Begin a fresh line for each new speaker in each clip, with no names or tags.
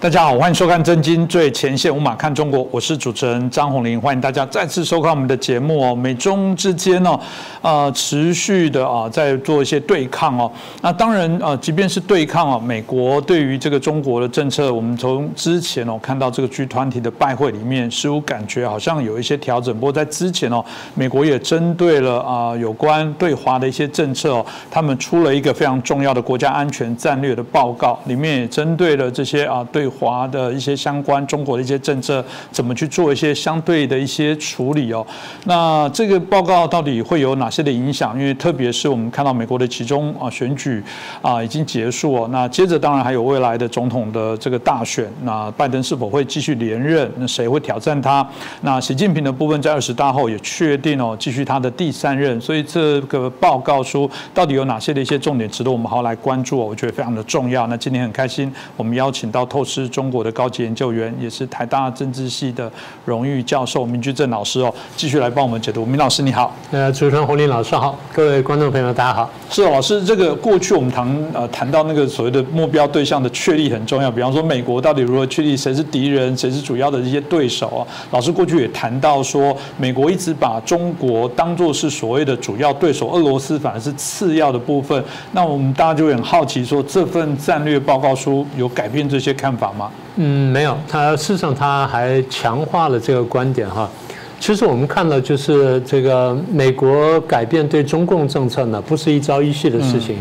大家好，欢迎收看《真金最前线》，无马看中国，我是主持人张宏林，欢迎大家再次收看我们的节目哦。美中之间呢，呃，持续的啊，在做一些对抗哦。那当然呃，即便是对抗啊，美国对于这个中国的政策，我们从之前哦看到这个 G 团体的拜会里面，似乎感觉好像有一些调整。不过在之前哦，美国也针对了啊有关对华的一些政策哦，他们出了一个非常重要的国家安全战略的报告，里面也针对了这些啊对。华的一些相关中国的一些政策，怎么去做一些相对的一些处理哦？那这个报告到底会有哪些的影响？因为特别是我们看到美国的其中啊选举啊已经结束哦，那接着当然还有未来的总统的这个大选，那拜登是否会继续连任？那谁会挑战他？那习近平的部分在二十大后也确定哦，继续他的第三任。所以这个报告书到底有哪些的一些重点值得我们好好来关注？我觉得非常的重要。那今天很开心，我们邀请到透视。是中国的高级研究员，也是台大政治系的荣誉教授明居正老师哦，继续来帮我们解读。明老师你好，
呃，主持人洪林老师好，各位观众朋友大家好。
是老师，这个过去我们谈呃谈到那个所谓的目标对象的确立很重要，比方说美国到底如何确立谁是敌人，谁是主要的一些对手啊？老师过去也谈到说，美国一直把中国当做是所谓的主要对手，俄罗斯反而是次要的部分。那我们大家就很好奇说，这份战略报告书有改变这些看法？吗？
嗯，没有，他事实上他还强化了这个观点哈。其实我们看到就是这个美国改变对中共政策呢，不是一朝一夕的事情，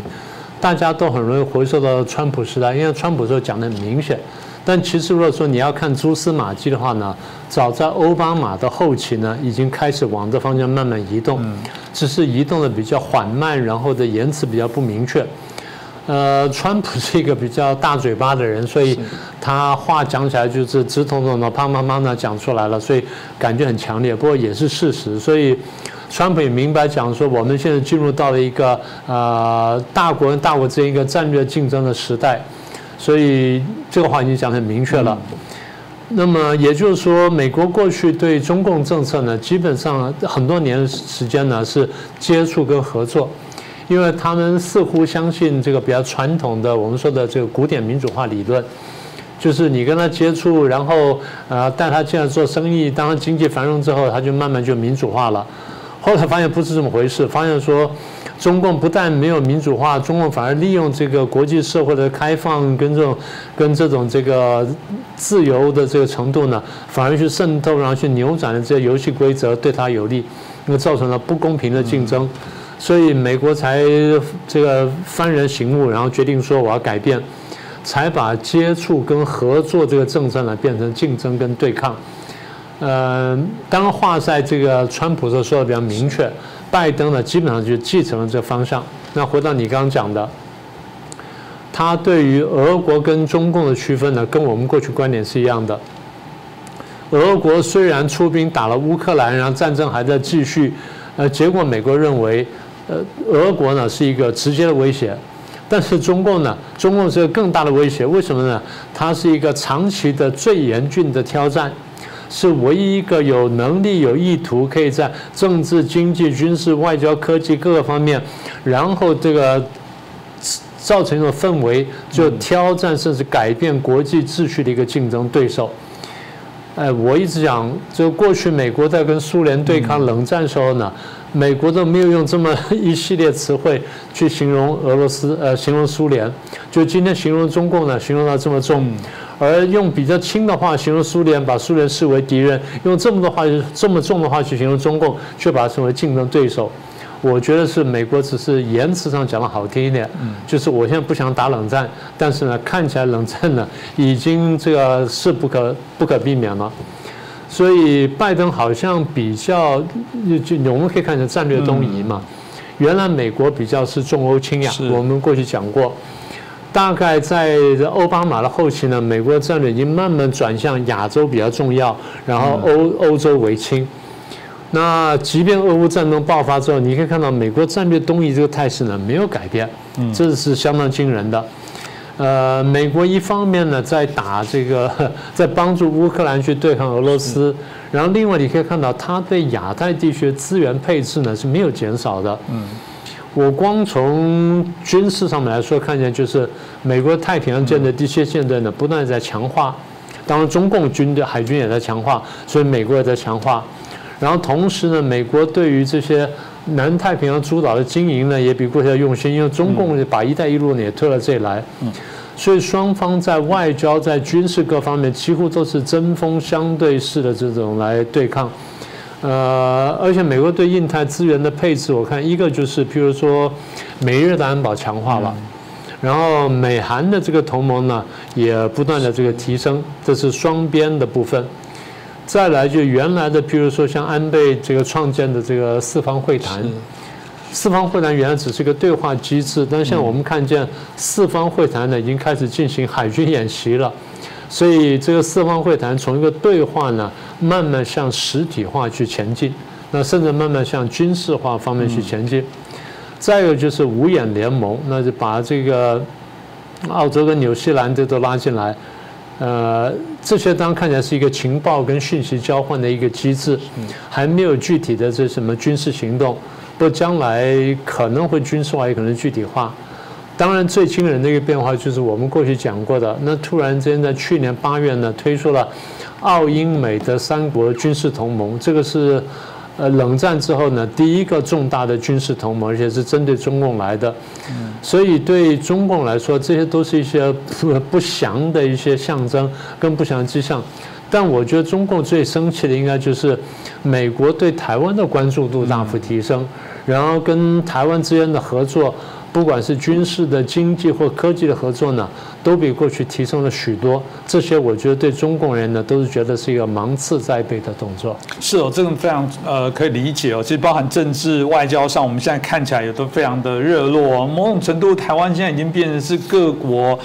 大家都很容易回溯到川普时代，因为川普时候讲的很明显。但其实如果说你要看蛛丝马迹的话呢，早在奥巴马的后期呢，已经开始往这方向慢慢移动，只是移动的比较缓慢，然后的言辞比较不明确。呃，川普是一个比较大嘴巴的人，所以他话讲起来就是直通通的，啪啪啪的讲出来了，所以感觉很强烈。不过也是事实，所以川普也明白讲说，我们现在进入到了一个呃大国跟大国之间一个战略竞争的时代，所以这个话已经讲得很明确了。那么也就是说，美国过去对中共政策呢，基本上很多年时间呢是接触跟合作。因为他们似乎相信这个比较传统的我们说的这个古典民主化理论，就是你跟他接触，然后呃带他进来做生意，当他经济繁荣之后，他就慢慢就民主化了。后来发现不是这么回事，发现说中共不但没有民主化，中共反而利用这个国际社会的开放跟这种跟这种这个自由的这个程度呢，反而去渗透，然后去扭转了这些游戏规则，对他有利，那么造成了不公平的竞争。所以美国才这个幡然醒悟，然后决定说我要改变，才把接触跟合作这个政策呢变成竞争跟对抗。呃，当然话在这个川普候说的比较明确，拜登呢基本上就继承了这个方向。那回到你刚刚讲的，他对于俄国跟中共的区分呢，跟我们过去观点是一样的。俄国虽然出兵打了乌克兰，然后战争还在继续，呃，结果美国认为。呃，俄国呢是一个直接的威胁，但是中共呢，中共是个更大的威胁。为什么呢？它是一个长期的最严峻的挑战，是唯一一个有能力、有意图，可以在政治、经济、军事、外交、科技各个方面，然后这个造成一种氛围，就挑战甚至改变国际秩序的一个竞争对手。哎，我一直讲，就过去美国在跟苏联对抗冷战时候呢。美国都没有用这么一系列词汇去形容俄罗斯，呃，形容苏联。就今天形容中共呢，形容到这么重，而用比较轻的话形容苏联，把苏联视为敌人；用这么多话、这么重的话去形容中共，却把它称为竞争对手。我觉得是美国只是言辞上讲的好听一点，就是我现在不想打冷战，但是呢，看起来冷战呢已经这个是不可不可避免了。所以拜登好像比较，就我们可以看成战略东移嘛。原来美国比较是重欧轻亚，我们过去讲过。大概在奥巴马的后期呢，美国的战略已经慢慢转向亚洲比较重要，然后欧欧洲为轻。那即便俄乌战争爆发之后，你可以看到美国战略东移这个态势呢没有改变，这是相当惊人的。呃，美国一方面呢在打这个，在帮助乌克兰去对抗俄罗斯，然后另外你可以看到，它对亚太地区资源配置呢是没有减少的。嗯，我光从军事上面来说，看见就是美国太平洋舰队、第七舰队呢不断在强化，当然中共军的海军也在强化，所以美国也在强化。然后同时呢，美国对于这些南太平洋诸岛的经营呢，也比过去要用心，因为中共把“一带一路”呢也推到这里来，所以双方在外交、在军事各方面几乎都是针锋相对式的这种来对抗。呃，而且美国对印太资源的配置，我看一个就是，譬如说美日的安保强化了，然后美韩的这个同盟呢也不断的这个提升，这是双边的部分。再来就原来的，比如说像安倍这个创建的这个四方会谈，四方会谈原来只是一个对话机制，但现在我们看见四方会谈呢已经开始进行海军演习了，所以这个四方会谈从一个对话呢。慢慢向实体化去前进，那甚至慢慢向军事化方面去前进。再一个就是五眼联盟，那就把这个澳洲跟纽西兰这都拉进来。呃，这些当然看起来是一个情报跟讯息交换的一个机制，还没有具体的这什么军事行动，不将来可能会军事化，也可能具体化。当然，最惊人的一个变化就是我们过去讲过的，那突然间在去年八月呢推出了。澳英美的三国军事同盟，这个是呃冷战之后呢第一个重大的军事同盟，而且是针对中共来的。所以对中共来说，这些都是一些不 不祥的一些象征跟不祥迹象。但我觉得中共最生气的应该就是美国对台湾的关注度大幅提升，然后跟台湾之间的合作。不管是军事的、经济或科技的合作呢，都比过去提升了许多。这些我觉得对中共人呢，都是觉得是一个芒刺在背的动作。
是哦，这个非常呃可以理解哦。其实包含政治、外交上，我们现在看起来也都非常的热络。某种程度，台湾现在已经变成是各国。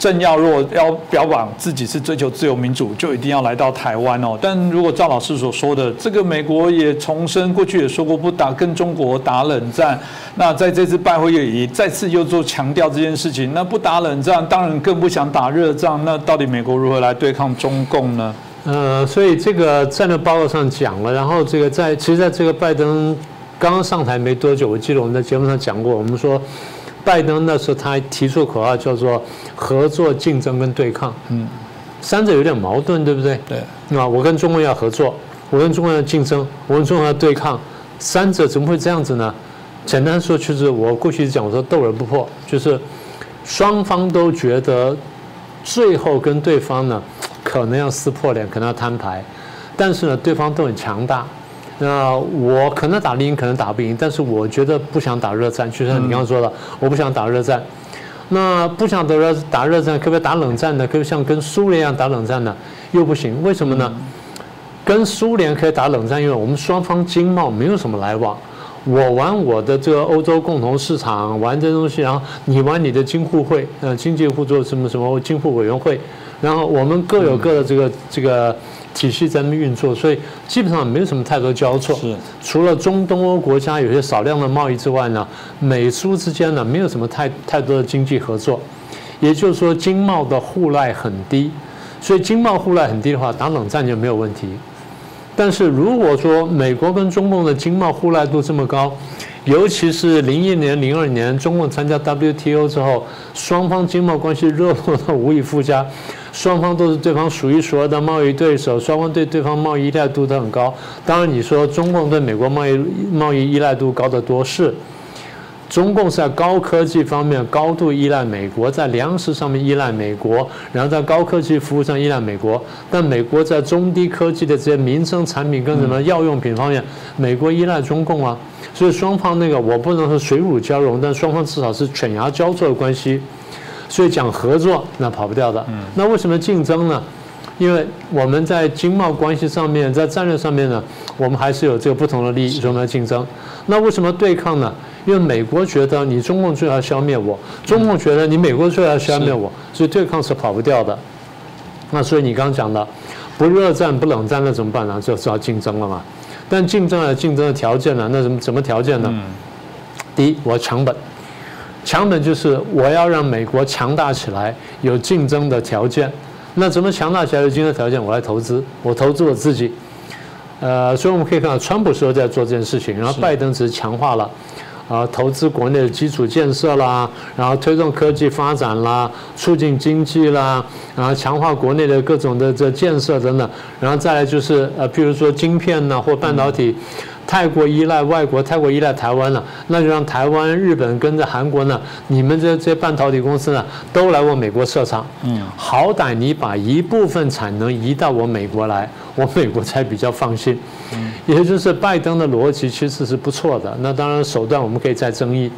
政要若要标榜自己是追求自由民主，就一定要来到台湾哦。但如果赵老师所说的，这个美国也重申过去也说过不打跟中国打冷战，那在这次拜会也再次又做强调这件事情。那不打冷战，当然更不想打热战。那到底美国如何来对抗中共呢？
呃，所以这个战略报告上讲了，然后这个在其实在这个拜登刚刚上台没多久，我记得我们在节目上讲过，我们说。拜登那时候他还提出口号叫做合作、竞争跟对抗，嗯，三者有点矛盾，对不对？
对，
啊，我跟中国要合作，我跟中国要竞争，我跟中国要对抗，三者怎么会这样子呢？简单说就是我过去讲我说斗而不破，就是双方都觉得最后跟对方呢可能要撕破脸，可能要摊牌，但是呢对方都很强大。那我可能打不赢，可能打不赢，但是我觉得不想打热战，就像你刚刚说的，我不想打热战。那不想打热打热战，可不可以打冷战呢？可不可以像跟苏联一样打冷战呢？又不行，为什么呢？跟苏联可以打冷战，因为我们双方经贸没有什么来往，我玩我的这个欧洲共同市场，玩这东西，然后你玩你的经互会，呃，经济互助什么什么经互委员会，然后我们各有各的这个这个。体系在那运作，所以基本上没有什么太多交错。
是，
除了中东欧国家有些少量的贸易之外呢，美苏之间呢没有什么太太多的经济合作。也就是说，经贸的互赖很低。所以经贸互赖很低的话，打冷战就没有问题。但是如果说美国跟中共的经贸互赖度这么高，尤其是零一年、零二年中共参加 WTO 之后，双方经贸关系热络到无以复加。双方都是对方数一数二的贸易对手，双方对对方贸易依赖度都很高。当然，你说中共对美国贸易贸易依赖度高得多是，中共是在高科技方面高度依赖美国，在粮食上面依赖美国，然后在高科技服务上依赖美国。但美国在中低科技的这些民生产品跟什么药用品方面，美国依赖中共啊。所以双方那个我不能说水乳交融，但双方至少是犬牙交错的关系。所以讲合作那跑不掉的，那为什么竞争呢？因为我们在经贸关系上面，在战略上面呢，我们还是有这个不同的利益，所以我们要竞争。那为什么对抗呢？因为美国觉得你中共就要消灭我，中共觉得你美国就要消灭我，所以对抗是跑不掉的。那所以你刚刚讲的，不热战不冷战那怎么办呢？就只要竞争了嘛。但竞争了竞争的条件呢？那什么什么条件呢？第一，我要成本。强本就是我要让美国强大起来，有竞争的条件。那怎么强大起来有竞争条件？我来投资，我投资我自己。呃，所以我们可以看到，川普时候在做这件事情，然后拜登只是强化了。啊，投资国内的基础建设啦，然后推动科技发展啦，促进经济啦，然后强化国内的各种的这建设等等，然后再来就是呃，譬如说晶片呐或半导体。太过依赖外国，太过依赖台湾了，那就让台湾、日本跟着韩国呢，你们这这半导体公司呢，都来我美国设厂。嗯，好歹你把一部分产能移到我美国来，我美国才比较放心。嗯，也就是拜登的逻辑其实是不错的。那当然手段我们可以再争议。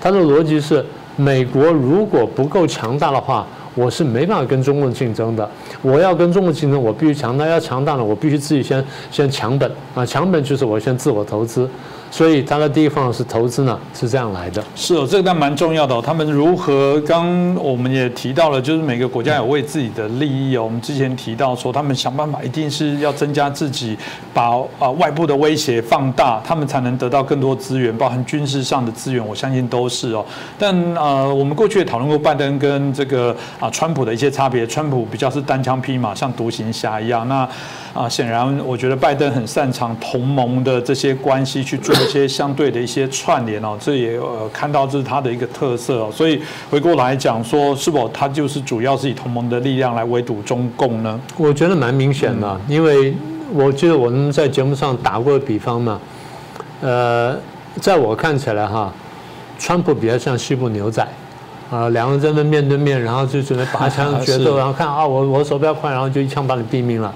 他的逻辑是，美国如果不够强大的话。我是没办法跟中共竞争的，我要跟中共竞争，我必须强大，要强大了，我必须自己先先强本啊，强本就是我先自我投资。所以他的地方是投资呢，是这样来的。
是哦，这个但蛮重要的哦。他们如何？刚我们也提到了，就是每个国家有为自己的利益哦。我们之前提到说，他们想办法一定是要增加自己，把啊外部的威胁放大，他们才能得到更多资源，包含军事上的资源。我相信都是哦。但呃，我们过去也讨论过拜登跟这个啊川普的一些差别。川普比较是单枪匹马，像独行侠一样。那啊，显然我觉得拜登很擅长同盟的这些关系去做。一些相对的一些串联哦，这也呃看到这是他的一个特色哦，所以回过来讲说，是否他就是主要是以同盟的力量来围堵中共呢？
我觉得蛮明显的，因为我记得我们在节目上打过比方嘛，呃，在我看起来哈，川普比较像西部牛仔啊，两个人在那面对面，然后就准备拔枪 决斗，然后看啊，我我手比较快，然后就一枪把你毙命了。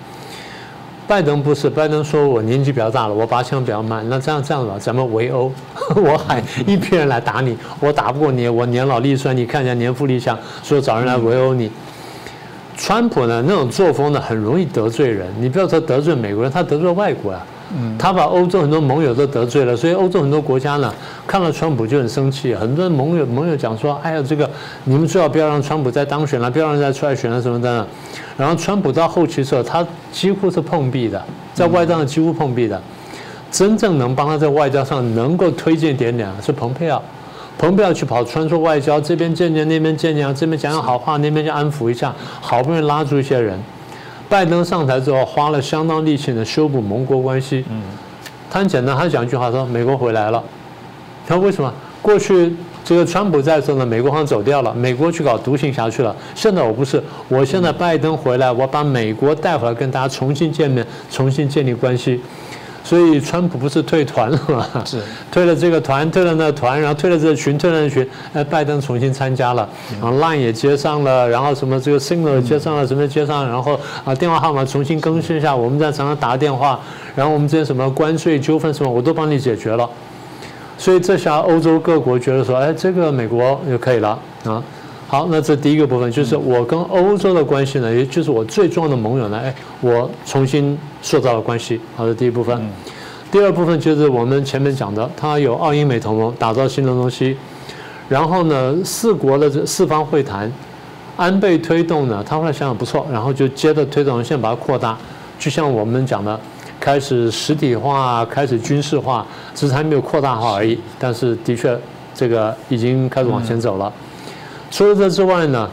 拜登不是，拜登说我年纪比较大了，我拔枪比较慢。那这样这样吧，咱们围殴，我喊一批人来打你，我打不过你，我年老力衰，你看一下年富力强，说找人来围殴你。川普呢，那种作风呢，很容易得罪人。你不要说得罪美国人，他得罪外国啊。他把欧洲很多盟友都得罪了，所以欧洲很多国家呢，看了川普就很生气。很多盟友盟友讲说：“哎呀，这个你们最好不要让川普再当选了，不要让人再出来选了什么的。”然后川普到后期时候，他几乎是碰壁的，在外交上几乎碰壁的。真正能帮他在外交上能够推荐点点是蓬佩奥，蓬佩奥去跑穿梭外交，这边见见那边见见，这边讲讲好话，那边就安抚一下，好不容易拉住一些人。拜登上台之后，花了相当力气呢修补盟国关系。嗯，他很简单，他讲一句话说：“美国回来了。”他说：“为什么？过去这个川普在的时候呢，美国好像走掉了，美国去搞独行侠去了。现在我不是，我现在拜登回来，我把美国带回来，跟大家重新见面，重新建立关系。”所以川普不是退团了吗？
是
退了这个团，退了那团，然后退了这个群，退了那群。哎，拜登重新参加了，然后 Line 也接上了，然后什么这个 Signal 接上了，什么接上，然后啊电话号码重新更新一下。我们在常常打电话，然后我们这些什么关税纠纷什么，我都帮你解决了。所以这下欧洲各国觉得说，哎，这个美国就可以了啊。好，那这第一个部分就是我跟欧洲的关系呢，也就是我最重要的盟友呢，哎，我重新塑造了关系。好的，第一部分。第二部分就是我们前面讲的，它有澳英美同盟，打造新的东西。然后呢，四国的这四方会谈，安倍推动呢，他后来想想不错，然后就接着推动，现在把它扩大，就像我们讲的，开始实体化，开始军事化，只是还没有扩大化而已。但是的确，这个已经开始往前走了。除了这之外呢，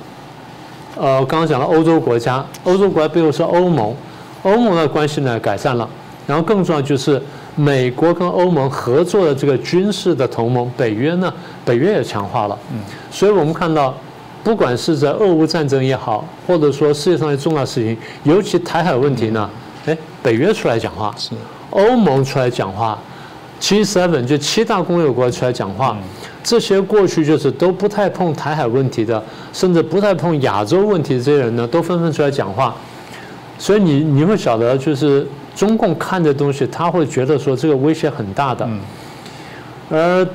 呃，刚刚讲了欧洲国家，欧洲国家背后是欧盟，欧盟的关系呢改善了，然后更重要就是美国跟欧盟合作的这个军事的同盟北约呢，北约也强化了。嗯，所以我们看到，不管是在俄乌战争也好，或者说世界上的重要事情，尤其台海问题呢，哎，北约出来讲话，是欧盟出来讲话，G7 就七大工业国出来讲话。这些过去就是都不太碰台海问题的，甚至不太碰亚洲问题的这些人呢，都纷纷出来讲话。所以你你会晓得，就是中共看的东西，他会觉得说这个威胁很大的。而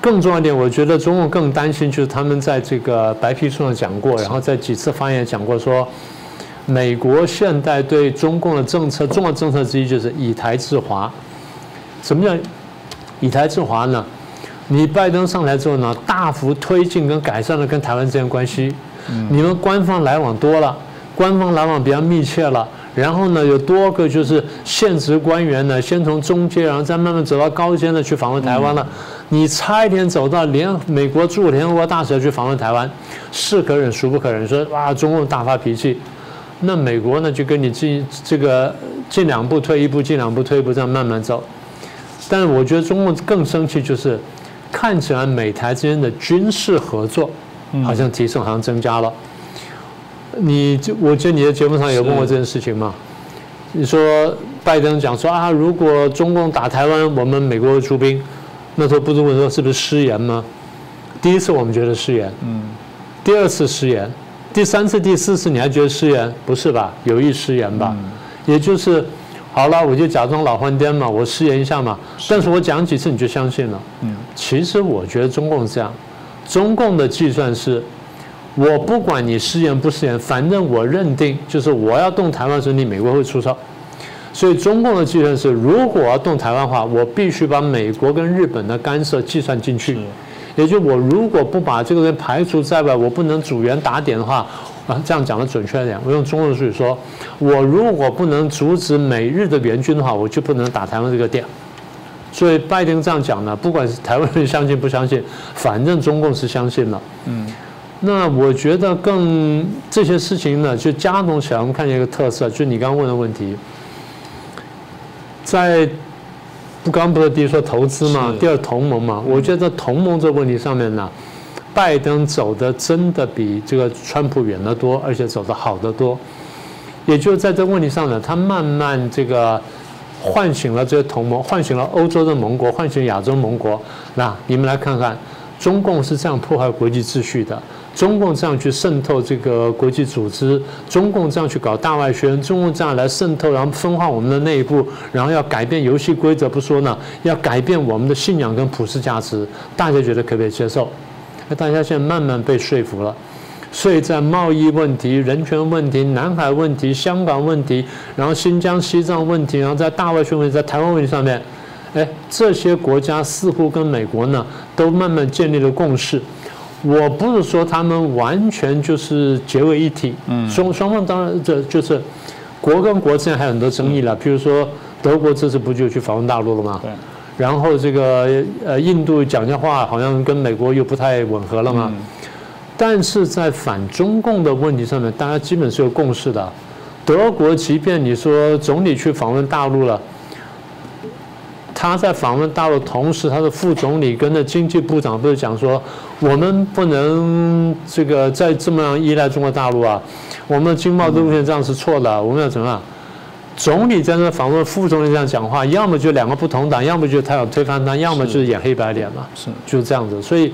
更重要一点，我觉得中共更担心，就是他们在这个白皮书上讲过，然后在几次发言讲过，说美国现代对中共的政策，重要政策之一就是以台制华。什么叫以台制华呢？你拜登上台之后呢，大幅推进跟改善了跟台湾之间关系，你们官方来往多了，官方来往比较密切了，然后呢，有多个就是现职官员呢，先从中阶，然后再慢慢走到高阶的去访问台湾了。你差一点走到联美国驻联合国大使去访问台湾，是可忍孰不可忍？说哇，中共大发脾气，那美国呢就跟你进这个进两步退一步，进两步退一步，这样慢慢走。但是我觉得中共更生气就是。看起来美台之间的军事合作好像提升，好像增加了。你就我记得你的节目上有问过这件事情吗？你说拜登讲说啊，如果中共打台湾，我们美国会出兵，那时候不是问说是不是失言吗？第一次我们觉得失言，嗯，第二次失言，第三次、第四次你还觉得失言？不是吧？有意失言吧？也就是好了，我就假装老换颠嘛，我试验一下嘛。但是我讲几次你就相信了。嗯，其实我觉得中共是这样，中共的计算是。我不管你试验不试验，反正我认定就是我要动台湾时，你美国会出手。所以中共的计算是，如果要动台湾的话，我必须把美国跟日本的干涉计算进去。也就我如果不把这个人排除在外，我不能组员打点的话，啊，这样讲的准确一点，我用中文术语说，我如果不能阻止美日的援军的话，我就不能打台湾这个点。所以拜登这样讲呢，不管是台湾人相信不相信，反正中共是相信了。嗯。那我觉得更这些事情呢，就加重起来，我们看见一个特色，就是你刚刚问的问题，在不刚不是第一说投资嘛，第二同盟嘛，我觉得同盟这个问题上面呢，拜登走的真的比这个川普远得多，而且走的好得多。也就在这问题上呢，他慢慢这个唤醒了这些同盟，唤醒了欧洲的盟国，唤醒亚洲盟国。那你们来看看，中共是这样破坏国际秩序的。中共这样去渗透这个国际组织，中共这样去搞大外宣，中共这样来渗透，然后分化我们的内部，然后要改变游戏规则不说呢，要改变我们的信仰跟普世价值，大家觉得可不可以接受？那大家现在慢慢被说服了，所以在贸易问题、人权问题、南海问题、香港问题，然后新疆、西藏问题，然后在大外宣问题、在台湾问题上面，哎，这些国家似乎跟美国呢都慢慢建立了共识。我不是说他们完全就是结为一体，双双方当然这就是国跟国之间还有很多争议了。比如说德国这次不就去访问大陆了吗？对。然后这个呃印度讲这话好像跟美国又不太吻合了嘛。但是在反中共的问题上面，大家基本是有共识的。德国即便你说总理去访问大陆了。他在访问大陆同时，他的副总理跟着经济部长不是讲说，我们不能这个再这么样依赖中国大陆啊，我们的经贸路线这样是错的，我们要怎么样？总理在那访问，副总理这样讲话，要么就两个不同党，要么就他要推翻他，要么就是演黑白脸嘛，是就是这样子。所以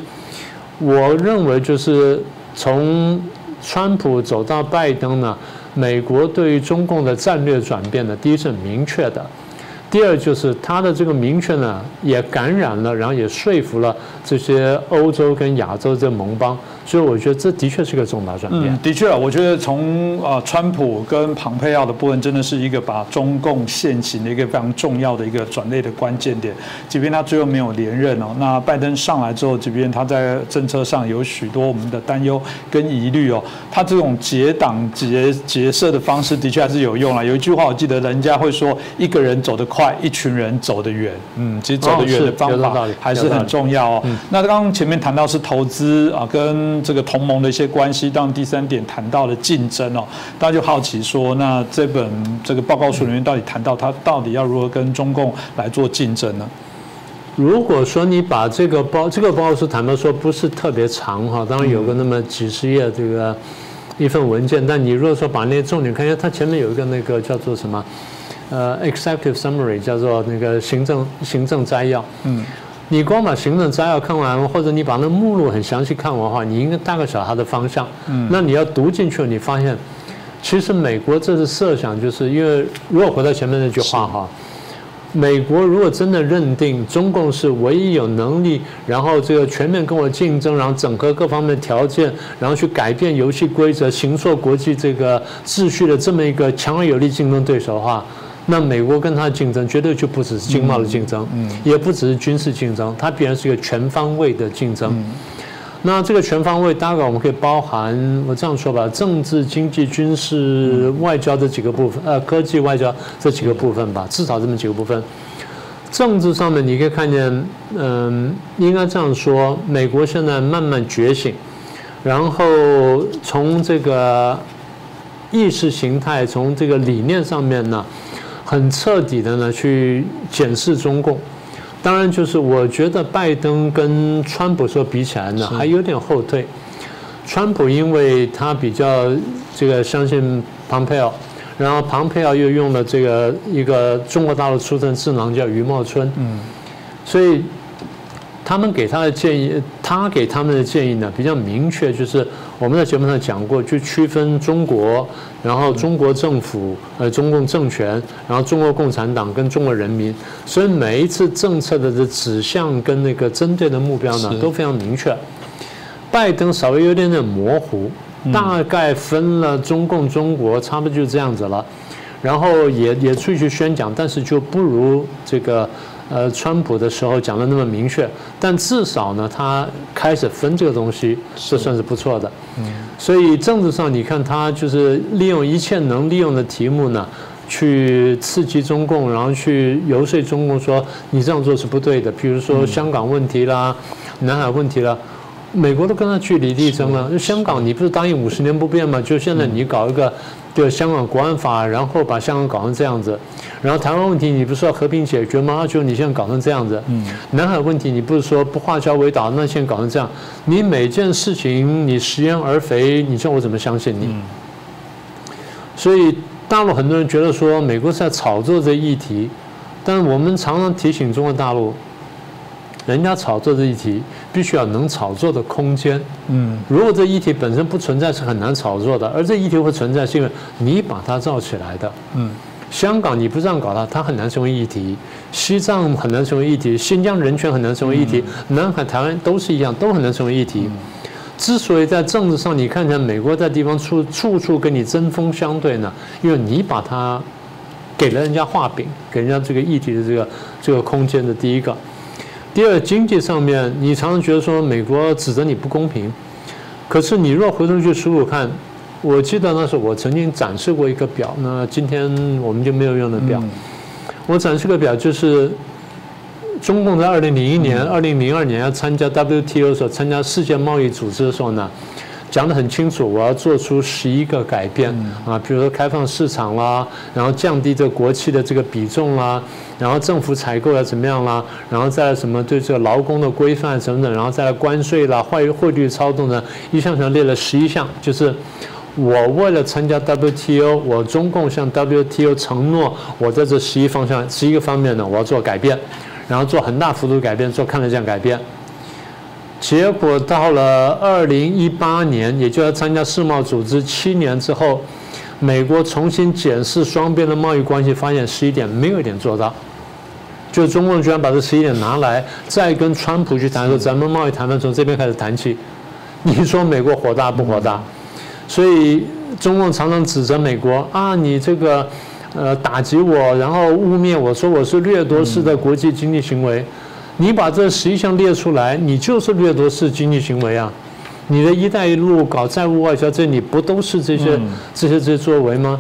我认为就是从川普走到拜登呢，美国对于中共的战略转变呢，第一是很明确的。第二就是他的这个明确呢，也感染了，然后也说服了这些欧洲跟亚洲这盟邦。所以我觉得这的确是个重大转变。
嗯，的确啊，我觉得从啊川普跟庞佩奥的部分，真的是一个把中共现行的一个非常重要的一个转类的关键点。即便他最后没有连任哦，那拜登上来之后，即便他在政策上有许多我们的担忧跟疑虑哦，他这种结党结结社的方式的确还是有用了。有一句话我记得，人家会说一个人走得快，一群人走得远。嗯，其实走得远的方法还是很重要哦。那刚刚前面谈到是投资啊跟这个同盟的一些关系，当第三点谈到了竞争哦，大家就好奇说，那这本这个报告书里面到底谈到他到底要如何跟中共来做竞争呢？
如果说你把这个报这个报告书谈到说不是特别长哈，当然有个那么几十页这个一份文件，但你如果说把那些重点看一下，它前面有一个那个叫做什么呃 executive summary，叫做那个行政行政摘要，嗯。你光把行政摘要看完，或者你把那目录很详细看完的话，你应该大概晓得它的方向。嗯，那你要读进去，你发现，其实美国这是设想，就是因为如果回到前面那句话哈，美国如果真的认定中共是唯一有能力，然后这个全面跟我竞争，然后整合各方面条件，然后去改变游戏规则、形塑国际这个秩序的这么一个强而有力竞争对手的话。那美国跟它的竞争绝对就不只是经贸的竞争，也不只是军事竞争，它必然是一个全方位的竞争。那这个全方位大概我们可以包含，我这样说吧，政治、经济、军事、外交这几个部分，呃，科技、外交这几个部分吧，至少这么几个部分。政治上面你可以看见，嗯，应该这样说，美国现在慢慢觉醒，然后从这个意识形态，从这个理念上面呢。很彻底的呢，去检视中共，当然，就是我觉得拜登跟川普说比起来呢，还有点后退。川普因为他比较这个相信庞佩奥，然后庞佩奥又用了这个一个中国大陆出身智囊叫余茂春，嗯，所以他们给他的建议，他给他们的建议呢比较明确，就是我们在节目上讲过，就区分中国，然后中国政府，呃，中共政权，然后中国共产党跟中国人民，所以每一次政策的的指向跟那个针对的目标呢都非常明确。拜登稍微有点点模糊，大概分了中共、中国，差不多就这样子了。然后也也出去宣讲，但是就不如这个呃川普的时候讲的那么明确。但至少呢，他开始分这个东西，这算是不错的。所以政治上，你看他就是利用一切能利用的题目呢，去刺激中共，然后去游说中共说你这样做是不对的。比如说香港问题啦，南海问题啦。美国都跟他据理力争了。香港，你不是答应五十年不变吗？就现在你搞一个，就香港国安法，然后把香港搞成这样子。然后台湾问题，你不是要和平解决吗？就你现在搞成这样子。嗯。南海问题，你不是说不化交为岛，那现在搞成这样，你每件事情你食言而肥，你叫我怎么相信你？所以大陆很多人觉得说美国是在炒作这议题，但我们常常提醒中国大陆。人家炒作这议题，必须要能炒作的空间。嗯，如果这议题本身不存在，是很难炒作的。而这议题会存在，是因为你把它造起来的。嗯，香港你不这样搞它，它很难成为议题；西藏很难成为议题；新疆人权很难成为议题；南海、台湾都是一样，都很难成为议题。之所以在政治上你看见美国在地方处处处跟你针锋相对呢，因为你把它给了人家画饼，给人家这个议题的这个这个空间的第一个。第二，经济上面，你常常觉得说美国指责你不公平，可是你若回头去数数看，我记得那时候我曾经展示过一个表，那今天我们就没有用的表。我展示个表，就是中共在二零零一年、二零零二年要参加 WTO 的时候，参加世界贸易组织的时候呢。讲得很清楚，我要做出十一个改变啊，比如说开放市场啦，然后降低这国企的这个比重啦，然后政府采购要怎么样啦，然后再什么对这个劳工的规范等等，然后再来关税啦、汇汇率操纵呢，一项项列了十一项，就是我为了参加 WTO，我中共向 WTO 承诺，我在这十一方向、十一个方面呢，我要做改变，然后做很大幅度改变，做看得见改变。结果到了二零一八年，也就要参加世贸组织七年之后，美国重新检视双边的贸易关系，发现十一点没有一点做到，就中共居然把这十一点拿来再跟川普去谈说咱们贸易谈判从这边开始谈起，你说美国火大不火大？所以中共常常指责美国啊，你这个呃打击我，然后污蔑我说我是掠夺式的国际经济行为。你把这十一项列出来，你就是掠夺式经济行为啊！你的一带一路搞债务外交，这你不都是这些这些这些作为吗？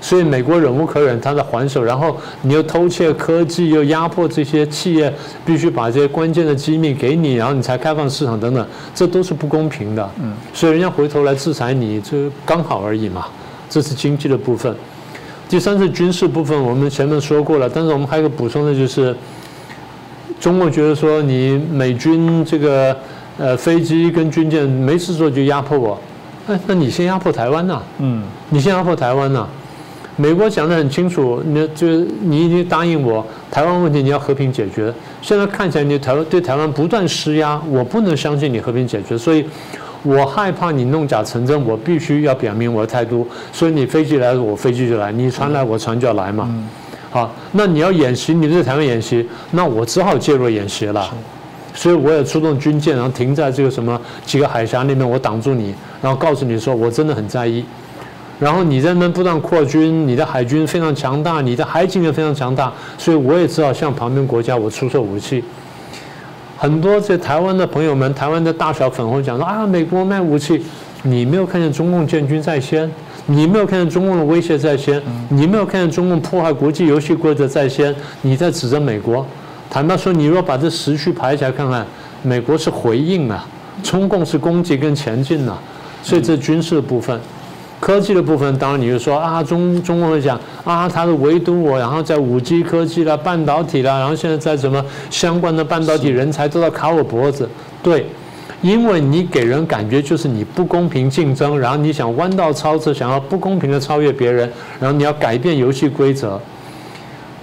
所以美国忍无可忍，他在还手，然后你又偷窃科技，又压迫这些企业，必须把这些关键的机密给你，然后你才开放市场等等，这都是不公平的。嗯，所以人家回头来制裁你，这刚好而已嘛。这是经济的部分。第三是军事部分，我们前面说过了，但是我们还有个补充的就是。中国觉得说你美军这个呃飞机跟军舰没事做就压迫我，哎，那你先压迫台湾呐？嗯，你先压迫台湾呐？美国讲得很清楚，你就你已经答应我，台湾问题你要和平解决。现在看起来你台湾对台湾不断施压，我不能相信你和平解决，所以我害怕你弄假成真，我必须要表明我的态度。所以你飞机来，我飞机就来；你船来，我船就要来嘛。好，那你要演习，你在台湾演习，那我只好介入演习了。所以我也出动军舰，然后停在这个什么几个海峡那边，我挡住你，然后告诉你说我真的很在意。然后你在那不断扩军，你的海军非常强大，你的海警也非常强大，所以我也只好向旁边国家我出售武器。很多在台湾的朋友们，台湾的大小粉红讲说啊，美国卖武器，你没有看见中共建军在先。你没有看见中共的威胁在先，你没有看见中共破坏国际游戏规则在先，你在指责美国。坦白说，你若把这时序排起来看看，美国是回应啊，中共是攻击跟前进呐，所以这军事的部分。科技的部分，当然你就说啊，中中共会讲啊，他是围堵我，然后在五 G 科技啦、半导体啦，然后现在在什么相关的半导体人才都在卡我脖子。对，因为你给人感觉就是你不公平竞争，然后你想弯道超车，想要不公平的超越别人，然后你要改变游戏规则。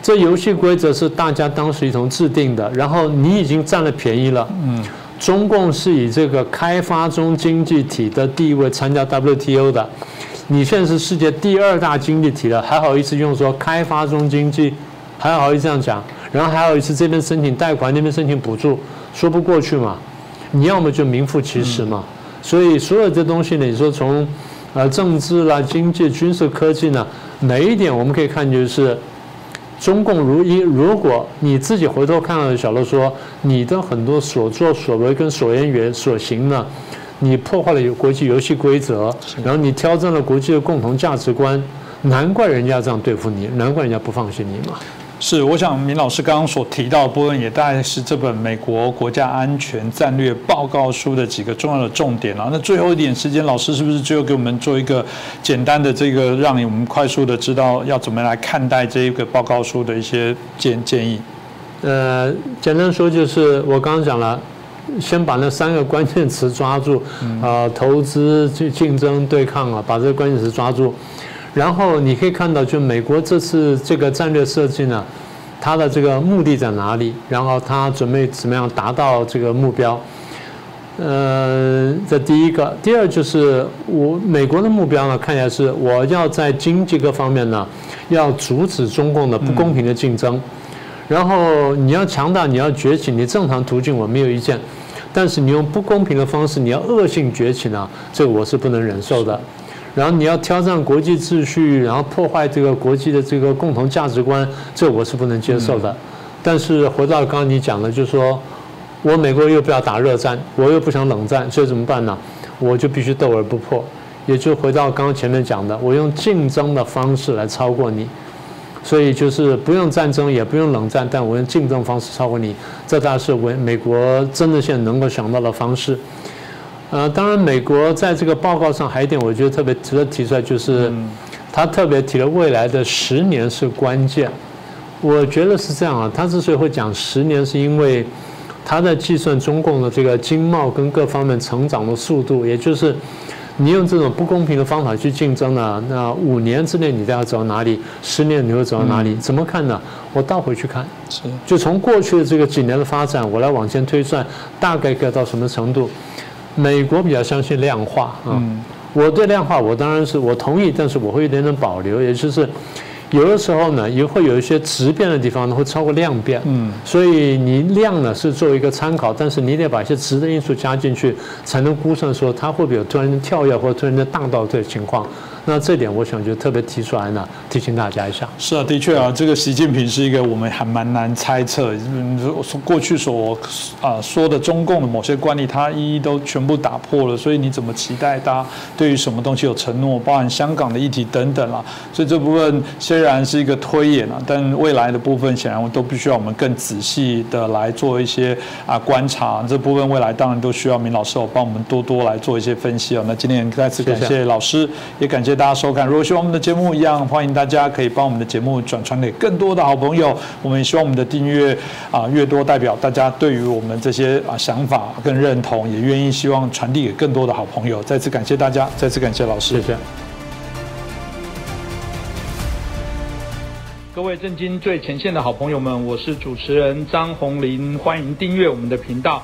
这游戏规则是大家当时一同制定的，然后你已经占了便宜了。嗯。中共是以这个开发中经济体的地位参加 WTO 的，你现在是世界第二大经济体了，还好意思用说开发中经济，还好意思这样讲，然后还好意思这边申请贷款，那边申请补助，说不过去嘛？你要么就名副其实嘛。所以所有这东西呢，你说从呃政治啦、经济、军事科技呢，哪一点我们可以看就是。中共如一，如果你自己回头看了小罗说，你的很多所作所为跟所言言所行呢，你破坏了国际游戏规则，然后你挑战了国际的共同价值观，难怪人家这样对付你，难怪人家不放心你嘛。
是，我想明老师刚刚所提到的部分，也大概是这本美国国家安全战略报告书的几个重要的重点了。那最后一点时间，老师是不是最后给我们做一个简单的这个，让我们快速的知道要怎么来看待这一个报告书的一些建建议？
呃，简单说就是我刚刚讲了，先把那三个关键词抓住，啊，投资、竞竞争、对抗啊，把这个关键词抓住。然后你可以看到，就美国这次这个战略设计呢，它的这个目的在哪里？然后它准备怎么样达到这个目标？呃，这第一个，第二就是我美国的目标呢，看起来是我要在经济各方面呢，要阻止中共的不公平的竞争。然后你要强大，你要崛起，你正常途径我没有意见，但是你用不公平的方式，你要恶性崛起呢，这个我是不能忍受的。然后你要挑战国际秩序，然后破坏这个国际的这个共同价值观，这我是不能接受的。但是回到刚刚你讲的，就是说我美国又不要打热战，我又不想冷战，所以怎么办呢？我就必须斗而不破。也就回到刚刚前面讲的，我用竞争的方式来超过你。所以就是不用战争，也不用冷战，但我用竞争方式超过你，这大概是为美国真的现在能够想到的方式。呃，当然，美国在这个报告上还有一点，我觉得特别值得提出来，就是他特别提了未来的十年是关键。我觉得是这样啊，他之所以会讲十年，是因为他在计算中共的这个经贸跟各方面成长的速度，也就是你用这种不公平的方法去竞争呢，那五年之内你都要走到哪里？十年你会走到哪里？怎么看呢？我倒回去看，就从过去的这个几年的发展，我来往前推算，大概可以到什么程度？美国比较相信量化啊，我对量化我当然是我同意，但是我会有点点保留，也就是有的时候呢，也会有一些质变的地方呢会超过量变，嗯，所以你量呢是作为一个参考，但是你得把一些质的因素加进去，才能估算说它会不会有突然间跳跃或者突然间大倒退的情况。那这点我想就特别提出来呢，提醒大家一下。
是啊，的确啊，这个习近平是一个我们还蛮难猜测，说过去所啊说的中共的某些惯例，他一一都全部打破了。所以你怎么期待他对于什么东西有承诺，包含香港的议题等等啦？所以这部分虽然是一个推演啊，但未来的部分显然都必须要我们更仔细的来做一些啊观察。这部分未来当然都需要明老师哦帮我们多多来做一些分析啊。那今天再次感谢老师，也感谢。大家收看。如果希望我们的节目一样，欢迎大家可以帮我们的节目转传给更多的好朋友。我们也希望我们的订阅啊越多，代表大家对于我们这些啊想法更认同，也愿意希望传递给更多的好朋友。再次感谢大家，再次感谢老师。
谢谢。
各位震惊最前线的好朋友们，我是主持人张宏林，欢迎订阅我们的频道。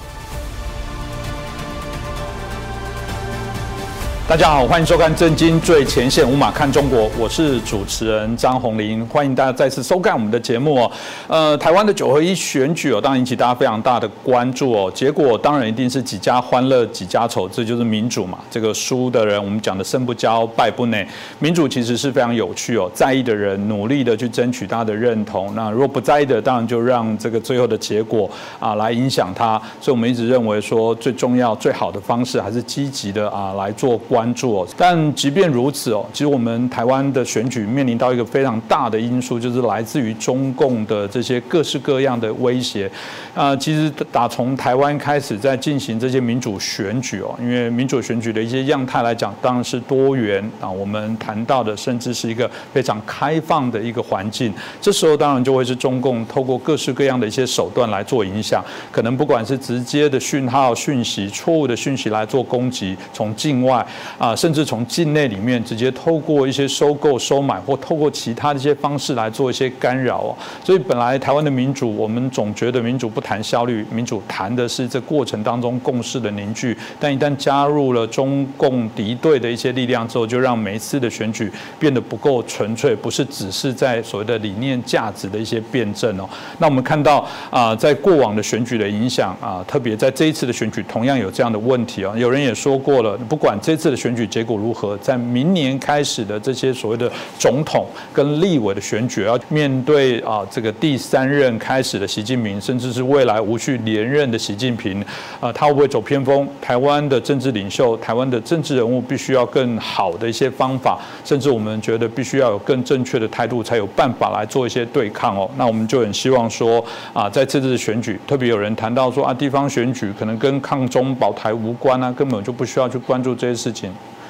大家好，欢迎收看《震惊最前线》，无马看中国，我是主持人张宏林，欢迎大家再次收看我们的节目哦。呃，台湾的九合一选举哦，当然引起大家非常大的关注哦。结果当然一定是几家欢乐几家愁，这就是民主嘛。这个输的人，我们讲的胜不骄，败不馁。民主其实是非常有趣哦，在意的人努力的去争取他的认同，那如果不在意的，当然就让这个最后的结果啊来影响他。所以我们一直认为说，最重要、最好的方式还是积极的啊来做关。关注哦。但即便如此哦，其实我们台湾的选举面临到一个非常大的因素，就是来自于中共的这些各式各样的威胁。啊，其实打从台湾开始在进行这些民主选举哦，因为民主选举的一些样态来讲，当然是多元啊。我们谈到的甚至是一个非常开放的一个环境，这时候当然就会是中共透过各式各样的一些手段来做影响，可能不管是直接的讯号讯息、错误的讯息来做攻击，从境外啊，甚至从境内里面直接透过一些收购、收买或透过其他的一些方式来做一些干扰哦。所以本来台湾的民主，我们总觉得民主不。谈效率，民主谈的是这过程当中共识的凝聚，但一旦加入了中共敌对的一些力量之后，就让每一次的选举变得不够纯粹，不是只是在所谓的理念价值的一些辩证哦。那我们看到啊，在过往的选举的影响啊，特别在这一次的选举同样有这样的问题哦。有人也说过了，不管这次的选举结果如何，在明年开始的这些所谓的总统跟立委的选举，要面对啊这个第三任开始的习近平，甚至是。未来无序连任的习近平，啊，他会不会走偏锋？台湾的政治领袖，台湾的政治人物，必须要更好的一些方法，甚至我们觉得必须要有更正确的态度，才有办法来做一些对抗哦。那我们就很希望说，啊，在这次选举，特别有人谈到说啊，地方选举可能跟抗中保台无关啊，根本就不需要去关注这些事情。